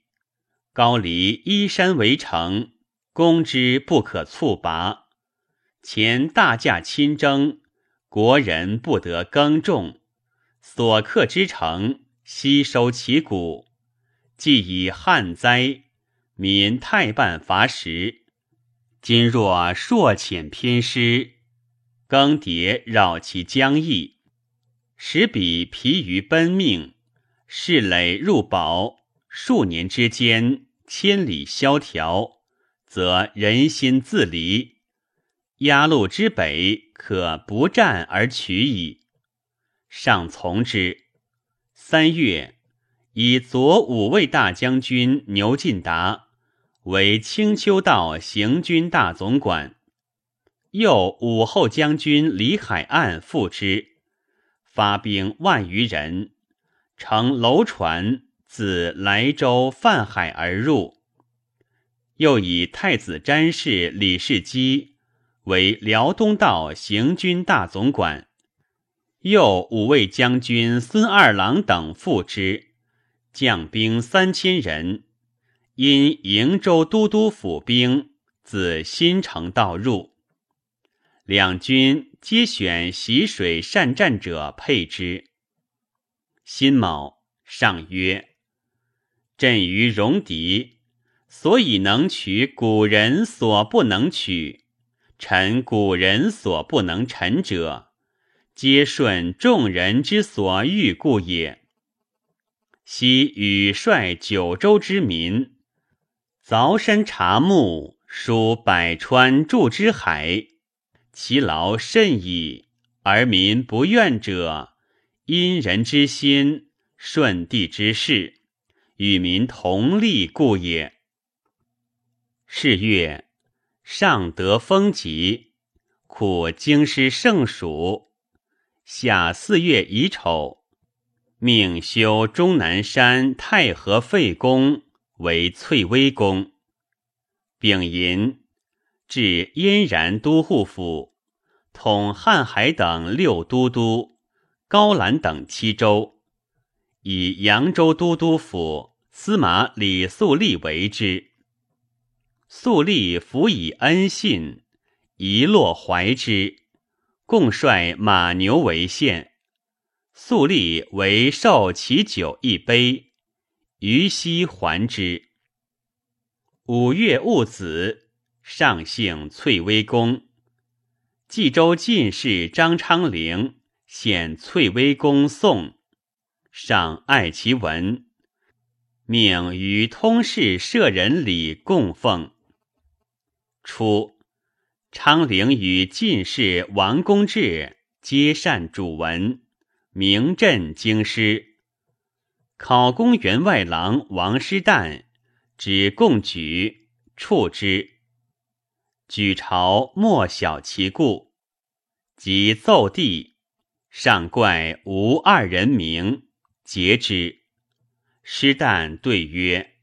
高丽依山为城，攻之不可猝拔。前大驾亲征，国人不得耕种，所克之城悉收其谷，既以旱灾，民太半乏食。今若朔浅偏失。更迭扰其疆邑，使彼疲于奔命，势累入保。数年之间，千里萧条，则人心自离。鸭路之北，可不战而取矣。上从之。三月，以左五卫大将军牛进达为青丘道行军大总管。右武后将军李海岸复之，发兵万余人，乘楼船自莱州泛海而入。又以太子詹事李世基为辽东道行军大总管，又五位将军孙二郎等副之，将兵三千人，因瀛州都督府兵自新城道入。两军皆选习水善战者配之。辛卯，上曰：“朕于戎狄，所以能取古人所不能取，臣古人所不能臣者，皆顺众人之所欲故也。昔禹率九州之民，凿山察木，疏百川，注之海。”其劳甚矣，而民不怨者，因人之心，顺地之事，与民同利故也。是月，上得风疾，苦京师盛暑。夏四月乙丑，命修终南山太和废宫为翠微宫。丙寅。至燕然都护府，统瀚海等六都督，高兰等七州，以扬州都督府司马李素立为之。素立辅以恩信，一落怀之，共率马牛为县。素立为受其酒一杯，于西还之。五月戊子。上姓翠微公，冀州进士张昌龄献翠微公颂，上爱其文，命与通事舍人礼供奉。初，昌龄与进士王公志皆善主文，名震京师。考功员外郎王师旦指贡举，处之。举朝莫晓其故，即奏帝，上怪无二人名，节之。师旦对曰：“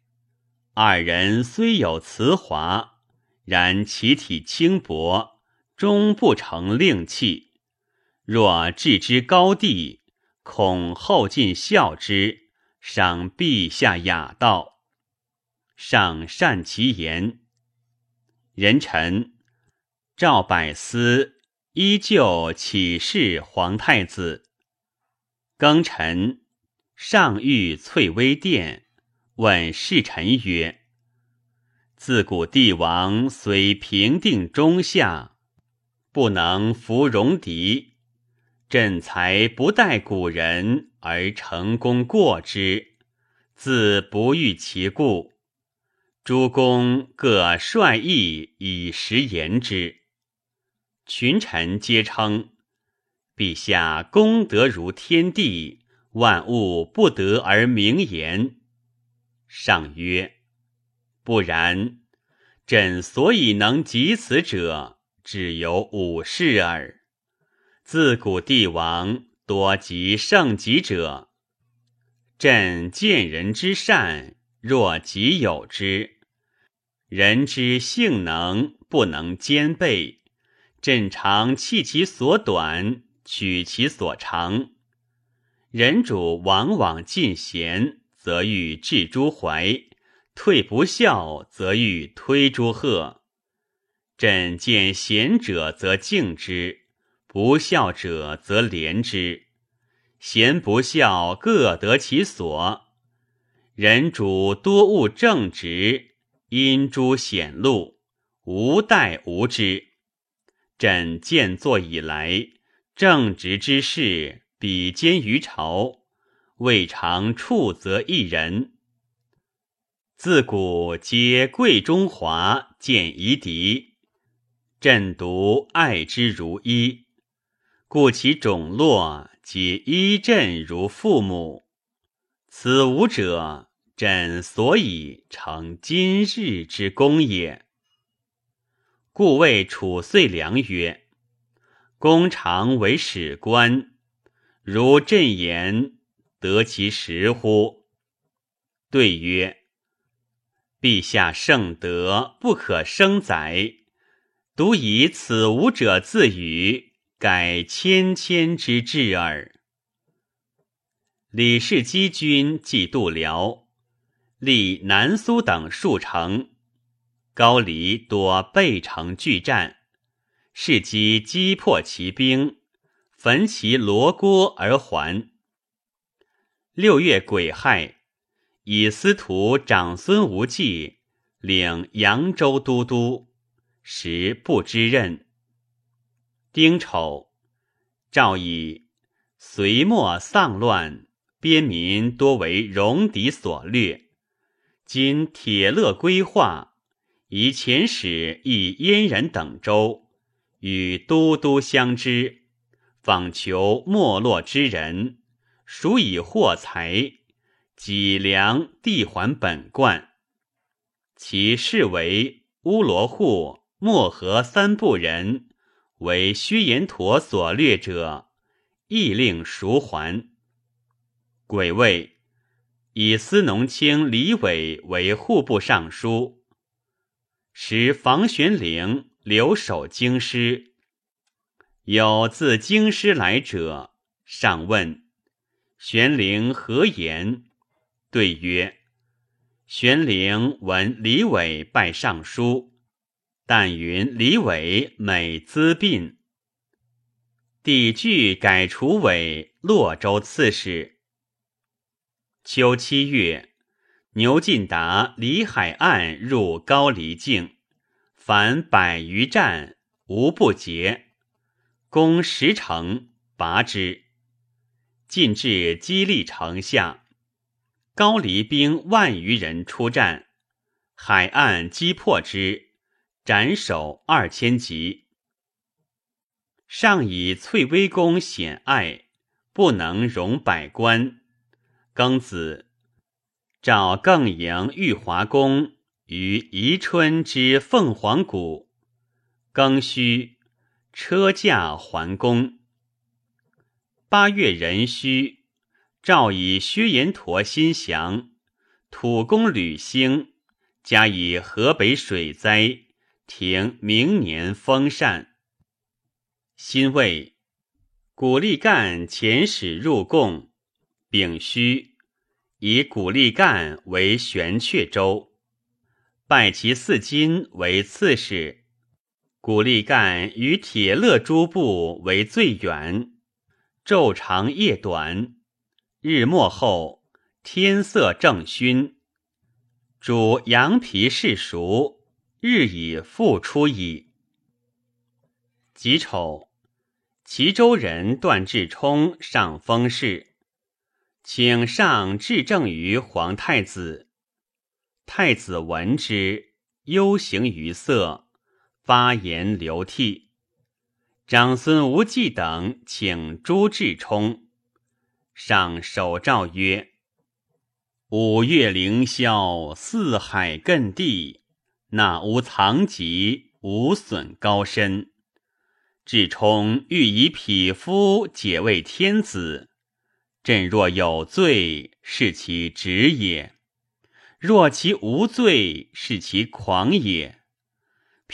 二人虽有辞华，然其体轻薄，终不成令器。若置之高地，恐后进效之，赏陛下雅道。上善其言。”人臣赵百思依旧启示皇太子。庚辰，上御翠微殿，问侍臣曰：“自古帝王虽平定中夏，不能服戎狄。朕才不待古人而成功过之，自不欲其故。诸公各率意以实言之。”群臣皆称。陛下功德如天地，万物不得而名言。上曰：“不然，朕所以能及此者，只有五事耳。自古帝王多及圣极者，朕见人之善，若己有之；人之性能不能兼备，朕常弃其所短。”取其所长，人主往往进贤，则欲置诸怀；退不孝，则欲推诸壑。朕见贤者则敬之，不孝者则怜之。贤不孝各得其所。人主多务正直，因诸显露，无待无知。朕建作以来。正直之士，比肩于朝，未尝处则一人。自古皆贵中华，见夷狄，朕独爱之如一，故其种落，皆依朕如父母。此五者，朕所以成今日之功也。故谓楚遂良曰。公常为史官，如朕言，得其实乎？对曰：陛下圣德不可生载，独以此五者自语，改谦谦之志耳。李氏基军既度辽，立南苏等数城，高黎多背城拒战。是机击破其兵，焚其罗锅而还。六月癸亥，以司徒长孙无忌领扬州都督，时不知任。丁丑，诏以隋末丧乱，边民多为戎狄所掠。今铁勒归化，以遣使诣燕人等州。与都督相知，访求没落之人，孰以获财，己粮递还本贯。其是为乌罗户、漠河三部人，为薛延陀所掠者，亦令赎还。癸未，以司农卿李伟为户部尚书，使房玄龄。留守京师，有自京师来者，上问玄龄何言？对曰：玄龄闻李伟拜尚书，但云李伟美资殡。帝具改除为洛州刺史。秋七月，牛进达李海岸入高黎境。凡百余战，无不捷。攻十城，拔之。进至激励城下，高黎兵万余人出战，海岸击破之，斩首二千级。上以翠微宫显爱，不能容百官。庚子，召更营玉华宫。于宜春之凤凰谷，庚戌，车驾还宫。八月壬戌，诏以薛延陀心降，土公履兴，加以河北水灾，停明年封善。辛未，古力干遣使入贡。丙戌，以古力干为玄阙州。拜其四金为刺史，古力干与铁勒诸部为最远，昼长夜短，日没后，天色正熏，主羊皮是熟，日已复出矣。己丑，齐州人段志冲上封事，请上至政于皇太子。太子闻之，忧形于色，发言流涕。长孙无忌等请朱志冲。上手诏曰：“五岳凌霄，四海亘地，那无藏疾，无损高深。志冲欲以匹夫解为天子，朕若有罪，是其直也；若其无罪，是其狂也。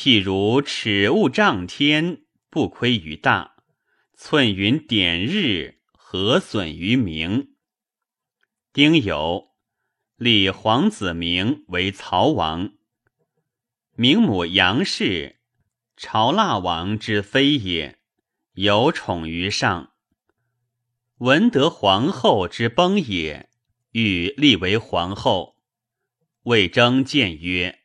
譬如尺物丈天，不亏于大；寸云点日。”何损于明？丁酉，立皇子明为曹王。明母杨氏，朝腊王之妃也，有宠于上。闻得皇后之崩也，欲立为皇后。魏征谏曰：“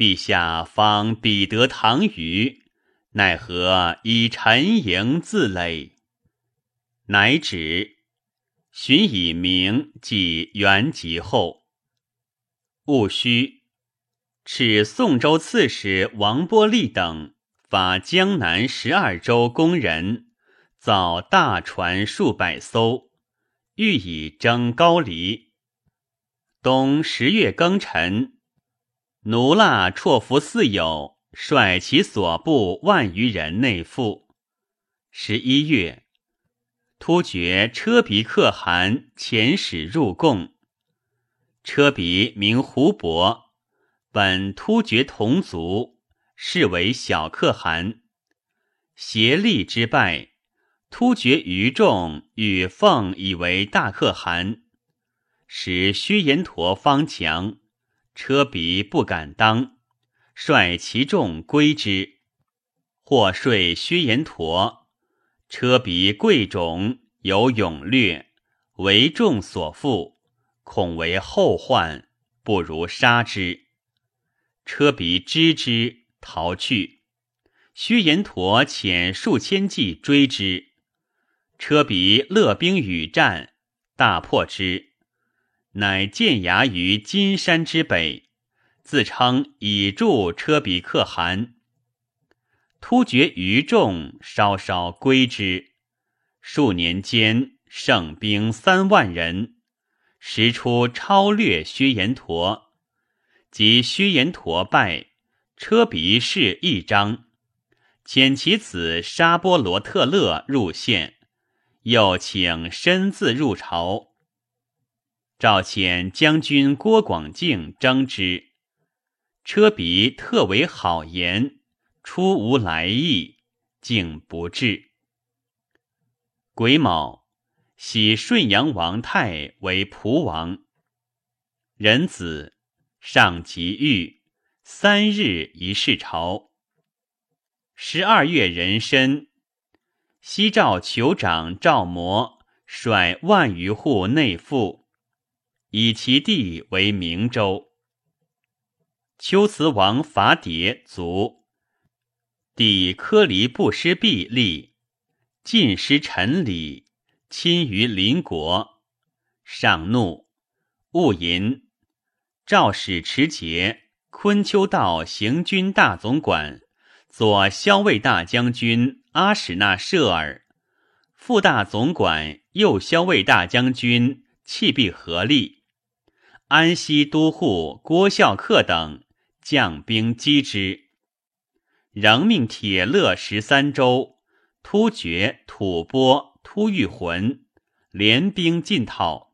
陛下方彼得唐虞，奈何以沉营自累？”乃止，寻以明即元吉后。戊戌，敕宋州刺史王波利等发江南十二州工人造大船数百艘，欲以征高丽。冬十月庚辰，奴腊绰服四友，率其所部万余人内附。十一月。突厥车鼻可汗遣使入贡，车鼻名胡伯，本突厥同族，是为小可汗。协力之败，突厥余众与奉以为大可汗，使薛延陀方强，车鼻不敢当，率其众归之，或说薛延陀。车鼻贵种有勇略，为众所负，恐为后患，不如杀之。车鼻知之，逃去。薛延陀遣数千骑追之，车鼻勒兵与战，大破之，乃建牙于金山之北，自称以助车鼻可汗。突厥余众稍稍归之，数年间胜兵三万人，时出超略薛延陀。及薛延陀败，车鼻氏一章，遣其子沙波罗特勒入献，又请身自入朝。召遣将军郭广敬征之，车鼻特为好言。出无来意，竟不至。癸卯，喜顺阳王泰为蒲王。壬子，上即遇，三日一事朝。十二月壬申，西赵酋长赵模率万余户内附，以其地为明州。龟兹王伐迭卒。帝科离不失弊立，尽失臣礼，亲于邻国。上怒，勿淫。诏使持节、昆丘道行军大总管、左骁卫大将军阿史那舍尔、副大总管右骁卫大将军弃必合力、安西都护郭孝恪等将兵击之。仍命铁勒十三州、突厥、吐蕃、突遇浑联兵进讨。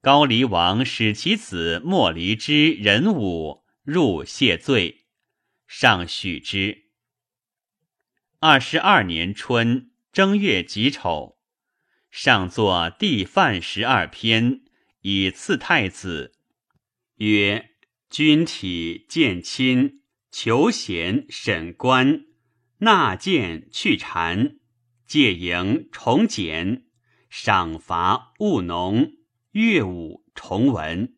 高黎王使其子莫离之仁武入谢罪，上许之。二十二年春正月己丑，上作帝范十二篇，以赐太子，曰：“君体见亲。”求贤审官，纳谏去谗，戒营重简，赏罚务农乐舞崇文，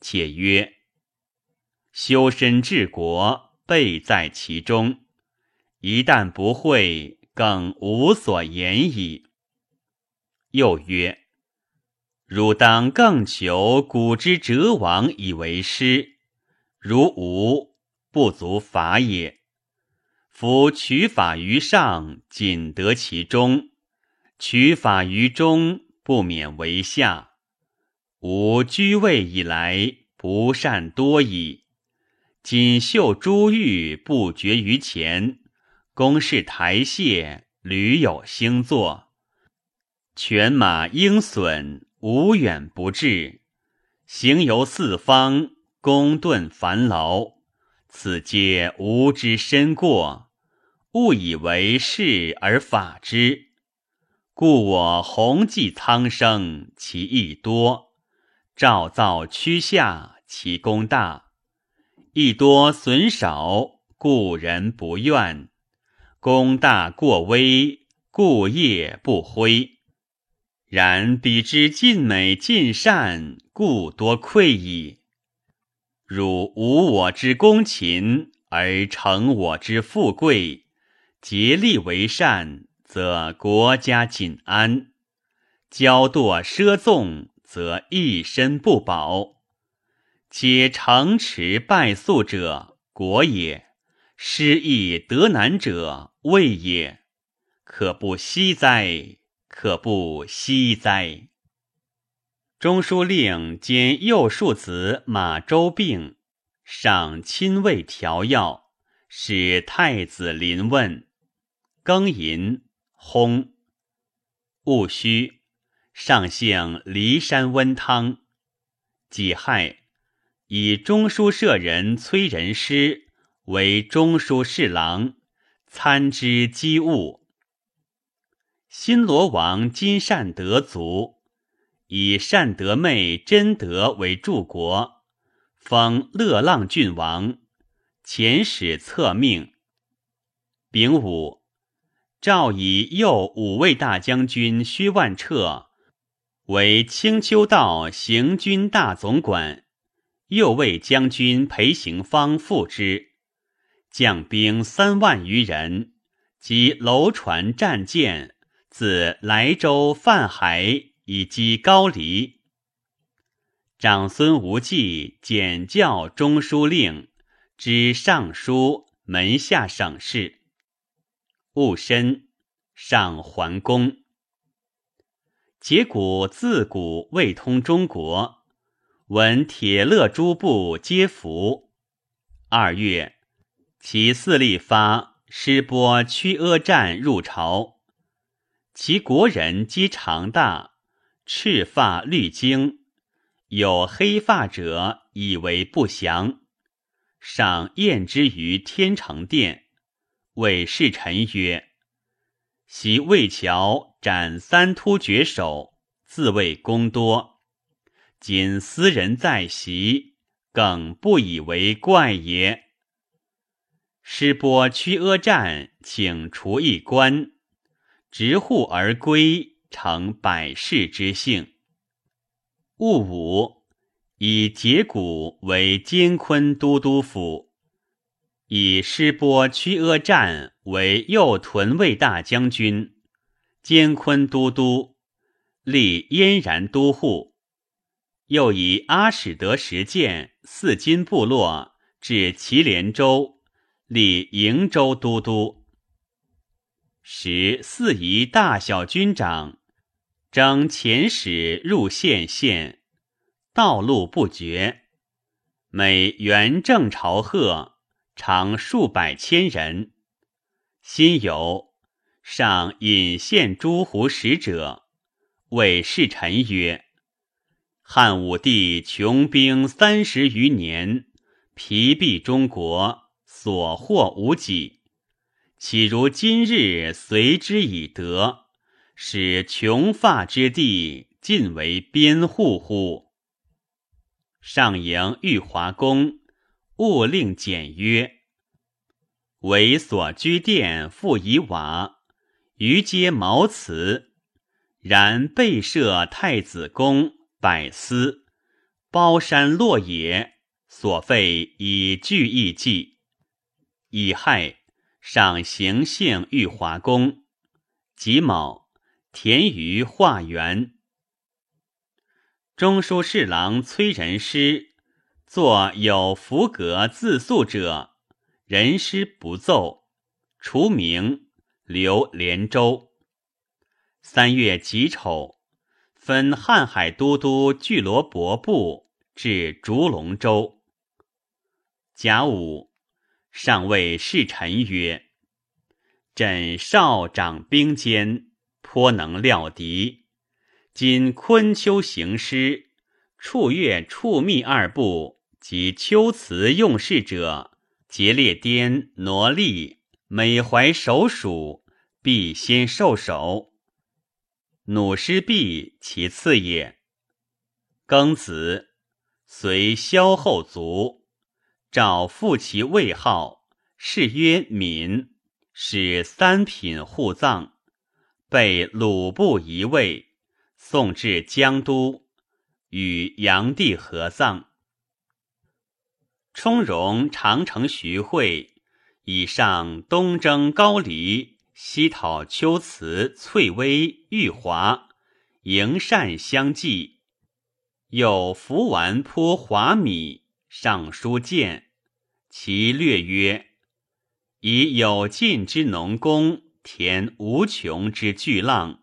且曰：修身治国，备在其中。一旦不会，更无所言矣。又曰：汝当更求古之哲王以为师，如无，不足法也。夫取法于上，仅得其中；取法于中，不免为下。吾居位以来，不善多矣。锦绣珠玉，不绝于前。宫室台榭屡有兴作，犬马鹰隼无远不至，行游四方，公顿烦劳，此皆吾之身过，误以为是而法之。故我弘济苍生，其义多；照造屈下，其功大。义多损少，故人不怨。功大过微，故业不辉；然彼之尽美尽善，故多愧矣。汝无我之功勤，而成我之富贵，竭力为善，则国家谨安；骄惰奢纵，则一身不保。且城池败粟者，国也；失义得难者，谓也，可不惜哉？可不惜哉？中书令兼右庶子马周病，上亲卫调药，使太子临问。庚寅，薨。戊戌，上幸骊山温汤。己亥，以中书舍人崔仁师为中书侍郎。参知机务，新罗王金善德卒，以善德妹贞德为柱国，封乐浪郡王，遣使册命。丙午，诏以右五位大将军薛万彻为青丘道行军大总管，右卫将军裴行方副之。将兵三万余人，及楼船战舰，自莱州、泛海以击高黎。长孙无忌简教中书令，知尚书、门下省事。戊申，上桓公。结古自古未通中国，闻铁勒诸部皆服。二月。其四立发师波屈阿战入朝，其国人皆长大，赤发绿经，有黑发者以为不祥。上宴之于天成殿，谓侍臣曰：“昔魏乔斩三突厥首，自谓功多，今斯人在席，更不以为怪也。”师伯屈阿战，请除一官，执户而归，成百世之幸。戊午，以节谷为监昆都督府，以师波屈阿战为右屯卫大将军、监昆都督，立燕然都护。又以阿史德实践四金部落至祁连州。立瀛州都督，时四夷大小军长，征遣使入县县，道路不绝。每元正朝贺，常数百千人。辛酉，上引献诸胡使者，谓侍臣曰：“汉武帝穷兵三十余年，疲弊中国。”所获无几，岂如今日随之以德，使穷发之地尽为边户乎？上迎玉华宫，勿令简约，为所居殿复以瓦，余皆茅茨。然备设太子宫百司，包山落野，所费以具义计。乙亥，赏行幸玉华宫。己卯，田于化缘。中书侍郎崔仁师作有符格自诉者，人师不奏，除名，留连州。三月己丑，分瀚海都督巨罗伯部至竹龙州。甲午，上谓侍臣曰：“朕少长兵坚，颇能料敌。”今昆丘行师，处月、处密二部及秋辞用事者，节列颠、挪利，每怀首属，必先受首。弩师必其次也。庚子，随萧后卒，诏复其位号，谥曰敏，使三品护葬，被鲁部一位。送至江都，与炀帝合葬。充荣长城徐会，以上东征高丽，西讨龟兹、翠微、玉华，迎善相继。有福丸颇华米，上书谏，其略曰：以有尽之农工，填无穷之巨浪。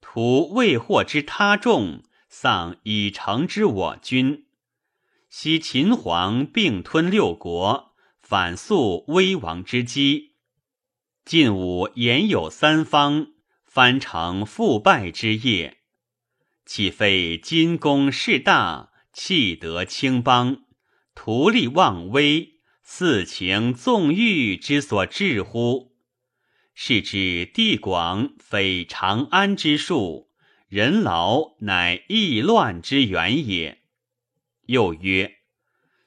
图未获之他众，丧已成之我军。昔秦皇并吞六国，反肃危亡之机。晋武言有三方，翻成覆败之业。岂非金公势大，气得轻邦，图利妄威，四情纵欲之所至乎？是指地广非长安之术，人劳乃易乱之源也。又曰：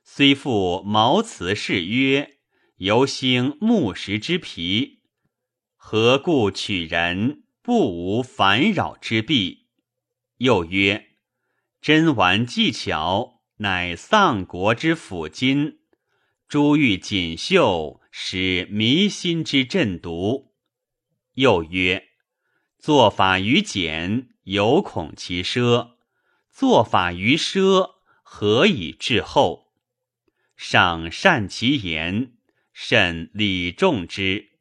虽复毛辞氏曰，犹兴木石之皮，何故取人不无烦扰之弊？又曰：真玩技巧，乃丧国之辅金，珠玉锦绣，使迷心之阵毒。又曰：做法于简，犹恐其奢；做法于奢，何以致厚？上善其言，甚礼重之。